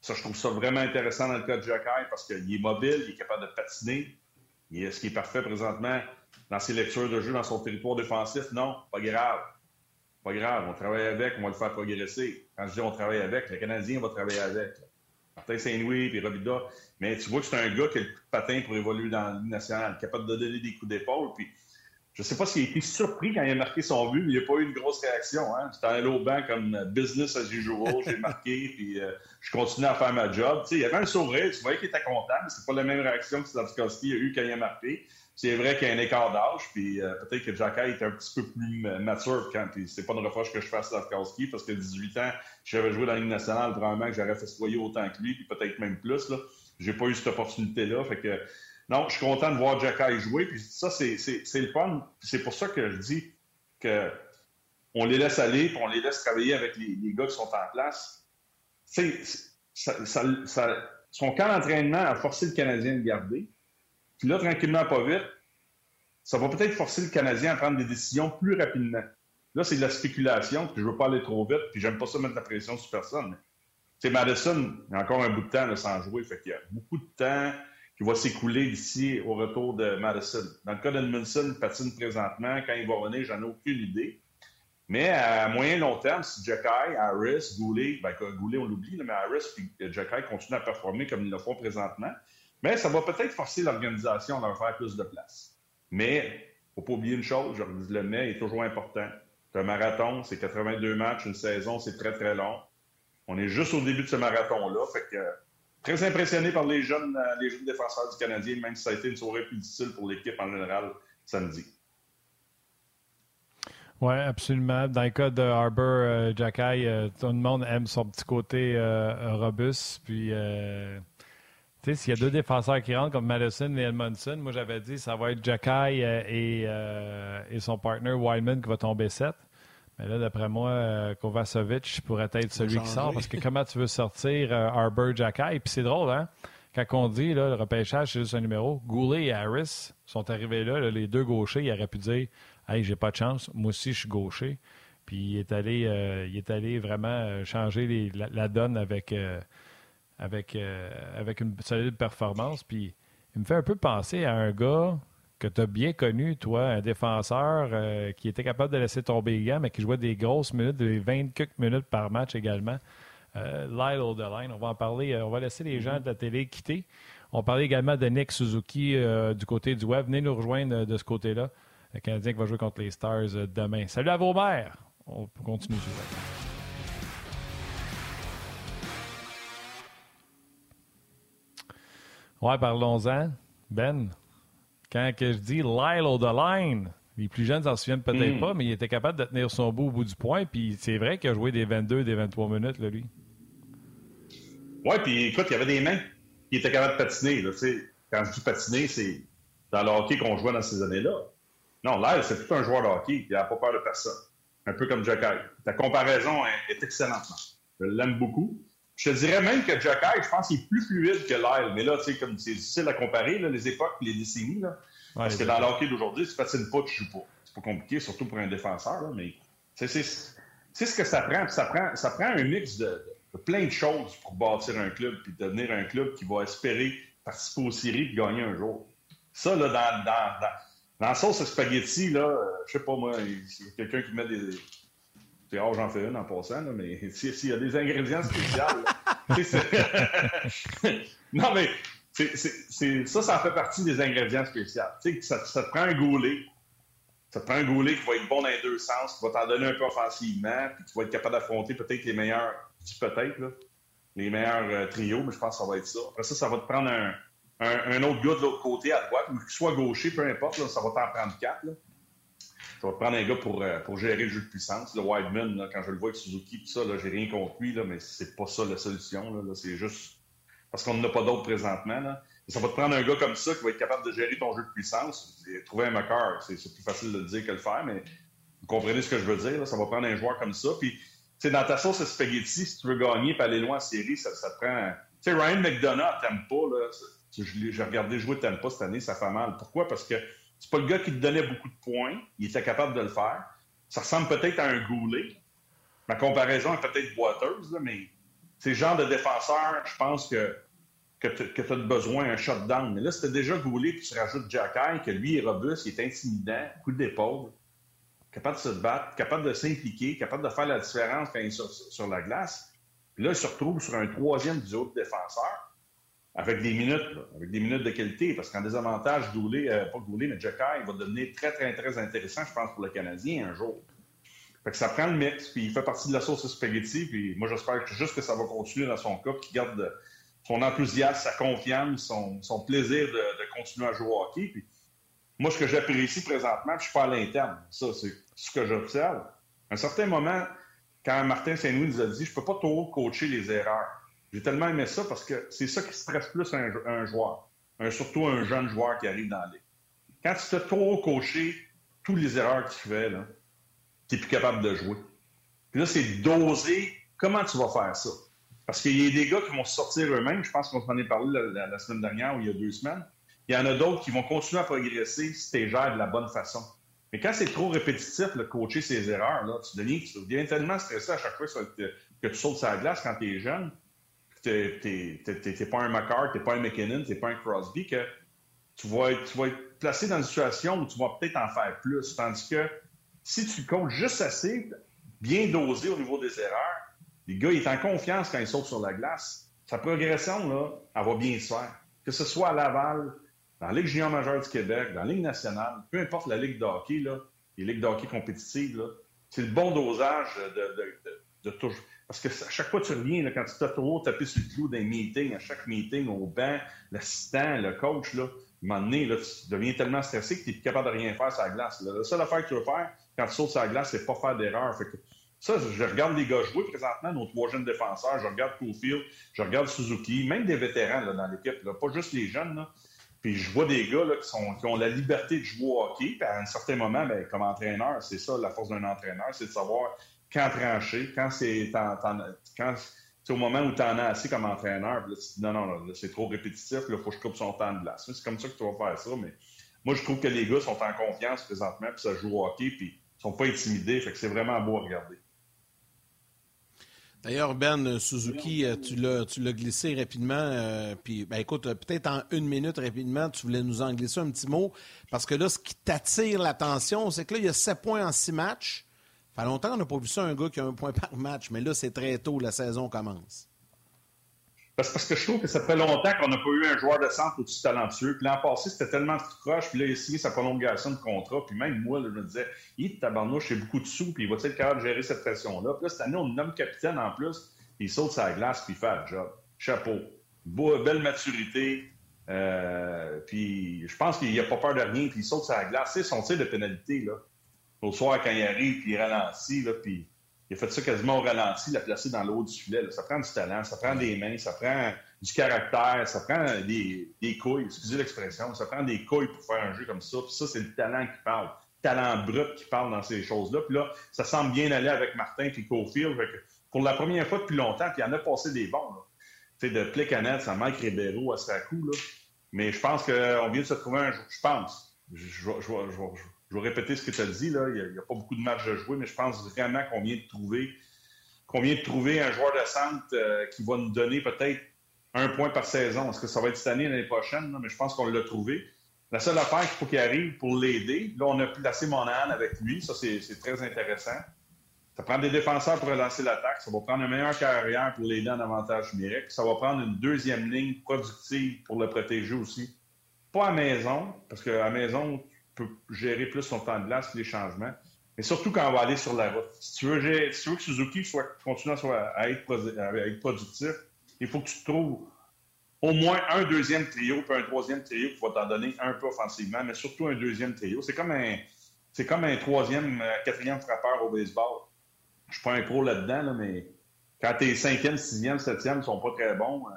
Ça, je trouve ça vraiment intéressant dans le cas de Jacky parce qu'il est mobile, il est capable de patiner. Est, ce qui est parfait présentement dans ses lectures de jeu, dans son territoire défensif? Non, pas grave. Pas grave, on travaille avec, on va le faire progresser. Quand je dis on travaille avec, le Canadien va travailler avec. Martin Saint-Louis puis Robida. Mais tu vois que c'est un gars qui a le patin pour évoluer dans la Ligue nationale, capable de donner des coups d'épaule. Puis je ne sais pas s'il a été surpris quand il a marqué son but, mais il n'y a pas eu une grosse réaction. Hein? J'étais allé au banc comme business as usual, j'ai marqué, puis euh, je continue à faire ma job. sais, il y avait un sourire, tu voyais qu'il était content, mais c'est pas la même réaction que Slavskowski a eu quand il a marqué. C'est vrai qu'il y a un écart d'âge, puis euh, peut-être que Jacky est un petit peu plus mature quand, c'est pas une reproche que je fasse à Slavkowski, parce que 18 ans, j'avais joué dans la Ligue nationale, probablement que j'aurais fait soyer autant que lui, puis peut-être même plus. Là. J'ai pas eu cette opportunité-là, fait que non, je suis content de voir Jacky jouer. Puis ça, c'est le fun. C'est pour ça que je dis que on les laisse aller, puis on les laisse travailler avec les, gars qui sont en place. Ça, ça, ça, son camp d'entraînement a forcé le Canadien à le garder. Puis là, tranquillement, pas vite, ça va peut-être forcer le Canadien à prendre des décisions plus rapidement. Là, c'est de la spéculation, puis je veux pas aller trop vite, puis j'aime pas ça mettre la pression sur personne. C'est Madison, il y a encore un bout de temps sans jouer, fait qu'il y a beaucoup de temps qui va s'écouler d'ici au retour de Madison. Dans le cas d'Edmondson, patine présentement. Quand il va revenir, j'en ai aucune idée. Mais à moyen long terme, si Jacky, Harris, Goulet, ben, Goulet, on l'oublie, mais Harris et Jacky continuent à performer comme ils le font présentement, mais ça va peut-être forcer l'organisation à leur faire plus de place. Mais faut pas oublier une chose, je le mets, est toujours important. Un marathon, c'est 82 matchs, une saison, c'est très, très long. On est juste au début de ce marathon-là, fait que très impressionné par les jeunes, euh, les jeunes défenseurs du Canadien, même si ça a été une soirée plus difficile pour l'équipe en général samedi. Oui, absolument. Dans le cas de Harbour, euh, Jacky, euh, tout le monde aime son petit côté robuste. Puis, tu sais, s'il y a deux défenseurs qui rentrent comme Madison et Edmondson, moi j'avais dit ça va être Jacky et, et, son partner Wyman qui va tomber 7. Mais là, d'après moi, euh, Kovacevic pourrait être celui qui sort parce que comment tu veux sortir euh, Arbor Jacky? Puis c'est drôle, hein? Quand on dit là, le repêchage, c'est juste un numéro, Goulet et Harris sont arrivés là, les deux gauchers, il aurait pu dire Hey, j'ai pas de chance, moi aussi je suis gaucher. Puis il est allé, euh, il est allé vraiment changer la, donne avec, avec, avec une solide performance. Puis il me fait un peu penser à un gars que tu as bien connu, toi, un défenseur euh, qui était capable de laisser tomber les gars, mais qui jouait des grosses minutes, des 20 minutes par match également. Euh, Lyle O'Deline, on va en parler. Euh, on va laisser les gens de la télé quitter. On parlait également de Nick Suzuki du côté du web. Venez nous rejoindre de ce côté-là. Le Canadien qui va jouer contre les Stars demain. Salut à vos mères! On continue. Ouais, parlons-en. Ben, quand que je dis Lyle O'Deline, les plus jeunes s'en souviennent peut-être hmm. pas, mais il était capable de tenir son bout au bout du point. Puis c'est vrai qu'il a joué des 22, des 23 minutes, là, lui. Oui, puis écoute, il y avait des mains qui étaient capables de patiner. Là, quand je dis patiner, c'est dans le hockey qu'on jouait dans ces années-là. Non, Lyle, c'est tout un joueur de hockey. Il n'a pas peur de personne. Un peu comme Jacky. Ta comparaison est, excellente. Je l'aime beaucoup. Je te dirais même que Jokai, je pense qu'il est plus fluide que Lyle. Mais là, tu sais, comme c'est difficile à comparer, là, les époques les décennies. Là, parce que dans l'hockey d'aujourd'hui, tu patines pas, tu joues pas. pas compliqué, surtout pour un défenseur, là, mais c'est ce que ça prend. Ça prend, ça prend un mix de, de, plein de choses pour bâtir un club puis devenir un club qui va espérer participer aux séries et gagner un jour. Ça, là, dans, dans, dans, dans la sauce à spaghetti, là, euh, je sais pas moi, il y a quelqu'un qui met des. C'est rare, j'en fais une en passant, là, mais s'il y a des ingrédients spéciaux. non, mais ça, ça fait partie des ingrédients spéciaux. Tu sais, ça, ça te prend un goulet. Ça te prend un goulet qui va être bon dans les deux sens, qui va t'en donner un peu offensivement, puis tu vas être capable d'affronter peut-être les meilleurs, peut-être, les meilleurs euh, trios, mais je pense que ça va être ça. Après ça, ça va te prendre un, un, autre gars de l'autre côté à droite, ou soit gaucher, peu importe, là, ça va t'en prendre quatre. Là. Ça va prendre un gars pour, euh, pour gérer le jeu de puissance. Le Wideman, là, quand je le vois avec Suzuki, tout ça, j'ai rien contre lui, là, mais c'est pas ça la solution. Là, c'est juste parce qu'on n'en a pas d'autres présentement. Là. ça va te prendre un gars comme ça qui va être capable de gérer ton jeu de puissance. trouver un moqueur, c'est plus facile de le dire que le faire, mais vous comprenez ce que je veux dire. Là. Ça va prendre un joueur comme ça. Puis, dans ta sauce à spaghetti, si tu veux gagner et aller loin en série, ça, ça te prend. Tu sais, Ryan McDonough, t'aimes pas. Là. J'ai regardé jouer pas cette année, ça fait mal. Pourquoi? Parce que c'est pas le gars qui te donnait beaucoup de points. Il était capable de le faire. Ça ressemble peut-être à un goulet. Ma comparaison est peut-être boiteuse, mais c'est le genre de défenseur, je pense que que tu as besoin un shutdown. Mais là, c'était déjà Goulet, puis tu rajoutes Jacky, que lui est robuste, il est intimidant, coup d'épaule, capable de se battre, capable de s'impliquer, capable de faire la différence quand il est sur, la glace. Puis là, il se retrouve sur un troisième duo de défenseurs avec des minutes, avec des minutes de qualité, parce qu'en désavantage, Goulet, euh, pas Goulet, mais Jacky, il va devenir très, très, très intéressant, je pense, pour le Canadien un jour. Fait que ça prend le mix, puis il fait partie de la sauce spaghetti, puis moi, j'espère juste que ça va continuer dans son cas, qu'il garde son enthousiasme, sa confiance, son, plaisir de, continuer à jouer au hockey. Puis, moi, ce que j'apprécie présentement, je ne suis pas à l'interne. Ça, c'est ce que j'observe. À un certain moment, quand Martin Saint-Louis nous a dit, je peux pas trop coacher les erreurs. J'ai tellement aimé ça parce que c'est ça qui stresse plus un, joueur, surtout un jeune joueur qui arrive dans la Quand tu te trop coaché tous les erreurs qu'il fait, tu n'es plus capable de jouer. Puis là, c'est doser comment tu vas faire ça? Parce qu'il y a des gars qui vont sortir eux-mêmes. Je pense qu'on s'en est parlé la, semaine dernière ou il y a deux semaines. Il y en a d'autres qui vont continuer à progresser si tu gères de la bonne façon. Mais quand c'est trop répétitif, le coacher ses erreurs, là, tu, deviens, tu deviens tellement stressé à chaque fois que, tu sautes la glace quand tu es jeune. Tu n'es pas un McCart, tu n'es pas un McKinnon, tu n'es pas un Crosby, que tu vas, être, placé dans une situation où tu vas peut-être en faire plus. Tandis que si tu comptes juste assez, bien dosé au niveau des erreurs, les gars, ils sont en confiance quand ils sautent sur la glace. Sa progression, là, elle va bien se faire. Que ce soit à Laval, dans la Ligue junior majeure du Québec, dans la Ligue nationale, peu importe la Ligue de hockey, là, les ligues de hockey compétitives, c'est le bon dosage de, de, Parce que à chaque fois que tu reviens, quand tu t'as trop tapé sur le clou d'un meeting, à chaque meeting, au banc, l'assistant, le coach, là, à un moment donné, tu deviens tellement stressé que tu n'es plus capable de rien faire sur la glace. La seule affaire que tu veux faire quand tu sautes sur la glace, c'est pas faire d'erreur. Ça, je regarde les gars jouer présentement, nos trois jeunes défenseurs. Je regarde Cofield, je regarde Suzuki, même des vétérans dans l'équipe, pas juste les jeunes. Puis je vois des gars qui, sont, qui ont la liberté de jouer au hockey. Puis à un certain moment, ben, comme entraîneur, c'est ça la force d'un entraîneur, c'est de savoir quand trancher, quand c'est au moment où tu en as assez comme entraîneur. non, non, c'est trop répétitif, il faut que je coupe son temps de glace. C'est comme ça que tu vas faire ça. Mais moi, je trouve que les gars sont en confiance présentement, puis ça joue au hockey, puis ils sont pas intimidés. Fait que c'est vraiment beau à regarder. D'ailleurs, Ben Suzuki, euh, tu l'as, glissé rapidement. Euh, puis, ben, écoute, peut-être en une minute rapidement, tu voulais nous en glisser un petit mot. Parce que là, ce qui t'attire l'attention, c'est que là, il y a sept points en six matchs. Ça fait longtemps qu'on n'a pas vu ça, un gars qui a un point par match. Mais là, c'est très tôt, la saison commence. Parce, que je trouve que ça fait longtemps qu'on n'a pas eu un joueur de centre aussi talentueux. Puis l'an passé, c'était tellement croche. Puis là, il a signé sa prolongation de contrat. Puis même moi, je me disais, il tabarnouche, j'ai beaucoup de sous. Puis il va être capable de gérer cette pression-là. Puis là, cette année, on le nomme capitaine en plus. il saute sa glace, puis il fait le job. Chapeau. belle maturité. Euh, puis je pense qu'il n'a pas peur de rien. Puis il saute sa glace. C'est son tir de pénalité, là. Au soir, quand il arrive, puis il ralentit, là, puis il a fait ça quasiment au ralenti, l'a placé dans l'eau du filet. Ça prend du talent, ça prend des mains, ça prend du caractère, ça prend des, des couilles, excusez l'expression, ça prend des couilles pour faire un jeu comme ça. Puis ça, c'est le talent qui parle. Talent brut qui parle dans ces choses-là. Puis là, ça semble bien aller avec Martin et Cofield. Pour la première fois depuis longtemps, puis il en a passé des bons. Tu sais, de Plecanet, ça Mike Ribeiro à Sakou. Là. Mais je pense qu'on vient de se trouver un jour. Je pense. Je, je, je, je vais répéter ce que tu as dit, là. il n'y a, pas beaucoup de matchs à jouer, mais je pense vraiment qu'on vient de trouver qu'on vient de trouver un joueur de centre euh, qui va nous donner peut-être un point par saison. Est-ce que ça va être cette année, l'année prochaine? Mais je pense qu'on l'a trouvé. La seule affaire qu'il faut qu'il arrive pour l'aider, là, on a placé Monahan avec lui. Ça, c'est très intéressant. Ça prend des défenseurs pour relancer l'attaque. Ça va prendre un meilleur carrière pour l'aider en avantage numérique. Ça va prendre une deuxième ligne productive pour le protéger aussi. Pas à maison, parce qu'à maison, tu peux gérer plus son temps de glace les changements. Mais surtout quand on va aller sur la route. Si tu veux, que Suzuki soit, continue à, être, productif, il faut que tu trouves au moins un deuxième trio puis un troisième trio qui va t'en donner un peu offensivement, mais surtout un deuxième trio. C'est comme un, c'est comme un troisième, euh, quatrième frappeur au baseball. Je suis pas un pro là-dedans, mais quand tes cinquième, sixième, septième ne sont pas très bons, euh,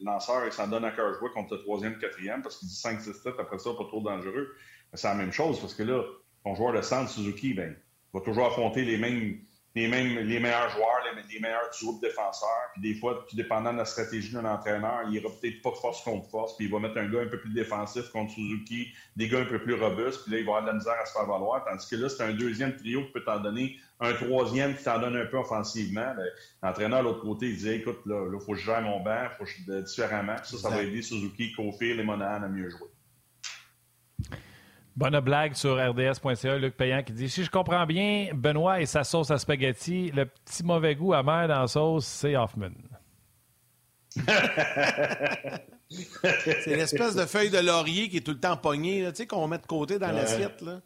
le lanceur, il s'en donne à cœur jouer contre le troisième, quatrième, parce qu'il dit 5, 6, 7, après ça, pas trop dangereux. C'est la même chose, parce que là, ton joueur de centre, Suzuki, ben, va toujours affronter les mêmes, les mêmes, les meilleurs joueurs, les, meilleurs groupes défenseurs. Puis des fois, tout dépendant de la stratégie d'un entraîneur, il ira peut-être pas force contre force, puis il va mettre un gars un peu plus défensif contre Suzuki, des gars un peu plus robustes, puis là, il va avoir de la misère à se faire valoir. Tandis que là, c'est un deuxième trio qui peut t'en donner un troisième qui t'en donne un peu offensivement. Ben, l'entraîneur, de l'autre côté, il dit écoute, là, il faut que je gère mon banc, il faut que je différemment. ça, ça va aider Suzuki, Kofi et Monahan à mieux jouer. Bonne blague sur rds.ca, Luc Payan qui dit Si je comprends bien, Benoît et sa sauce à spaghetti, le petit mauvais goût amer dans la sauce, c'est Hoffman. c'est l'espèce de feuille de laurier qui est tout le temps pognée, tu sais, qu'on met de côté dans l'assiette. Là.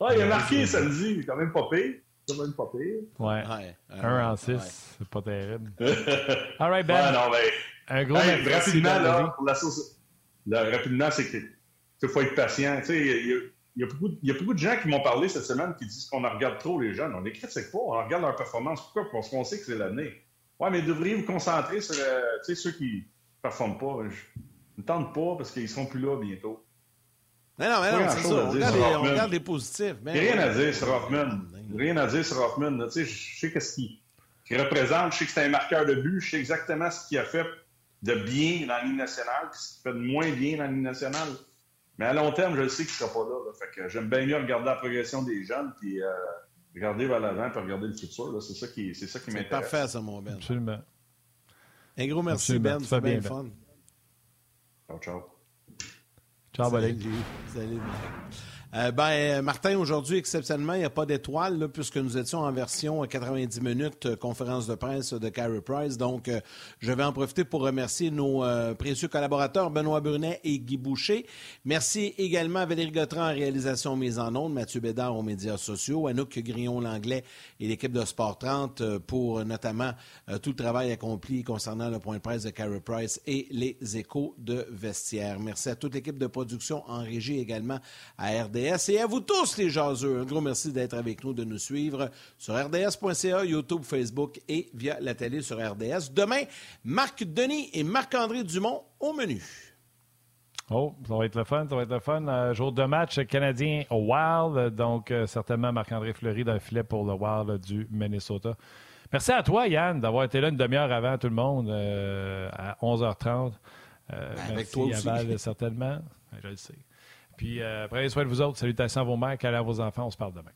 Ah, il a marqué samedi, quand même pas pire. Quand même pas pire. Ouais. ouais. Un en six, c'est pas terrible. All right, Ben. non, mais... Un gros hey, rapidement, là, pour la sauce. Là, rapidement, c'est que il faut être patient. Il y, a beaucoup, y a beaucoup de gens qui m'ont parlé cette semaine qui disent qu'on en regarde trop les jeunes. On les critique pas, on regarde leur performance. Pourquoi? Parce qu'on sait que c'est l'année. Oui, mais devriez vous concentrer sur euh, ceux qui ne performent pas. Je ne tente pas parce qu'ils ne seront plus là bientôt. Non, non, mais non, c'est ça. On regarde, les, on regarde, les, positifs. rien à dire sur Hoffman. Rien à dire sur Hoffman. Je sais qu'est-ce qu'il représente. Je sais que c'est un marqueur de but. Je sais exactement ce qu'il a fait de bien dans la Ligue nationale, ce qu'il fait de moins bien dans la Ligue nationale. Mais à long terme, je sais qu'il ne sera pas là. Fait que j'aime bien mieux regarder la progression des jeunes, puis euh, regarder vers l'avant, puis regarder le futur. C'est ça qui, c'est ça qui m'intéresse. parfait, ça, mon Ben. Absolument. Un gros merci, Ben. C'est bien, bien fun. Ciao, ciao. Ciao, Salut. Salut. Euh, ben, euh, Martin, aujourd'hui, exceptionnellement, il n'y a pas d'étoile, puisque nous étions en version 90 minutes euh, conférence de presse de Carey Price. Donc, je vais en profiter pour remercier nos précieux collaborateurs, Benoît Brunet et Guy Boucher. Merci également à Valérie Gautran en réalisation mise en ondes, Mathieu Bédard aux médias sociaux, Anouk Grillon-Langlais et l'équipe de Sport 30 pour notamment tout le travail accompli concernant le point de presse de Carey Price et les échos de vestiaire. Merci à toute l'équipe de production en régie également à RDS et à vous tous, les jaseux. Un gros merci d'être avec nous, de nous suivre sur rds.ca, YouTube, Facebook et via la télé sur RDS. Demain, Marc Denis et Marc-André Dumont au menu. Oh, ça va être le fun, ça va être le fun. Euh, jour de match canadien au Wild, donc euh, certainement Marc-André Fleury dans le filet pour le Wild du Minnesota. Merci à toi, Yann, d'avoir été là une demi-heure avant tout le monde euh, à 11h30. Ben, avec toi aussi. certainement. Ben, je le sais. Puis, euh, prenez soin de vous autres. Salutations à vos mères, à vos enfants. On se parle demain.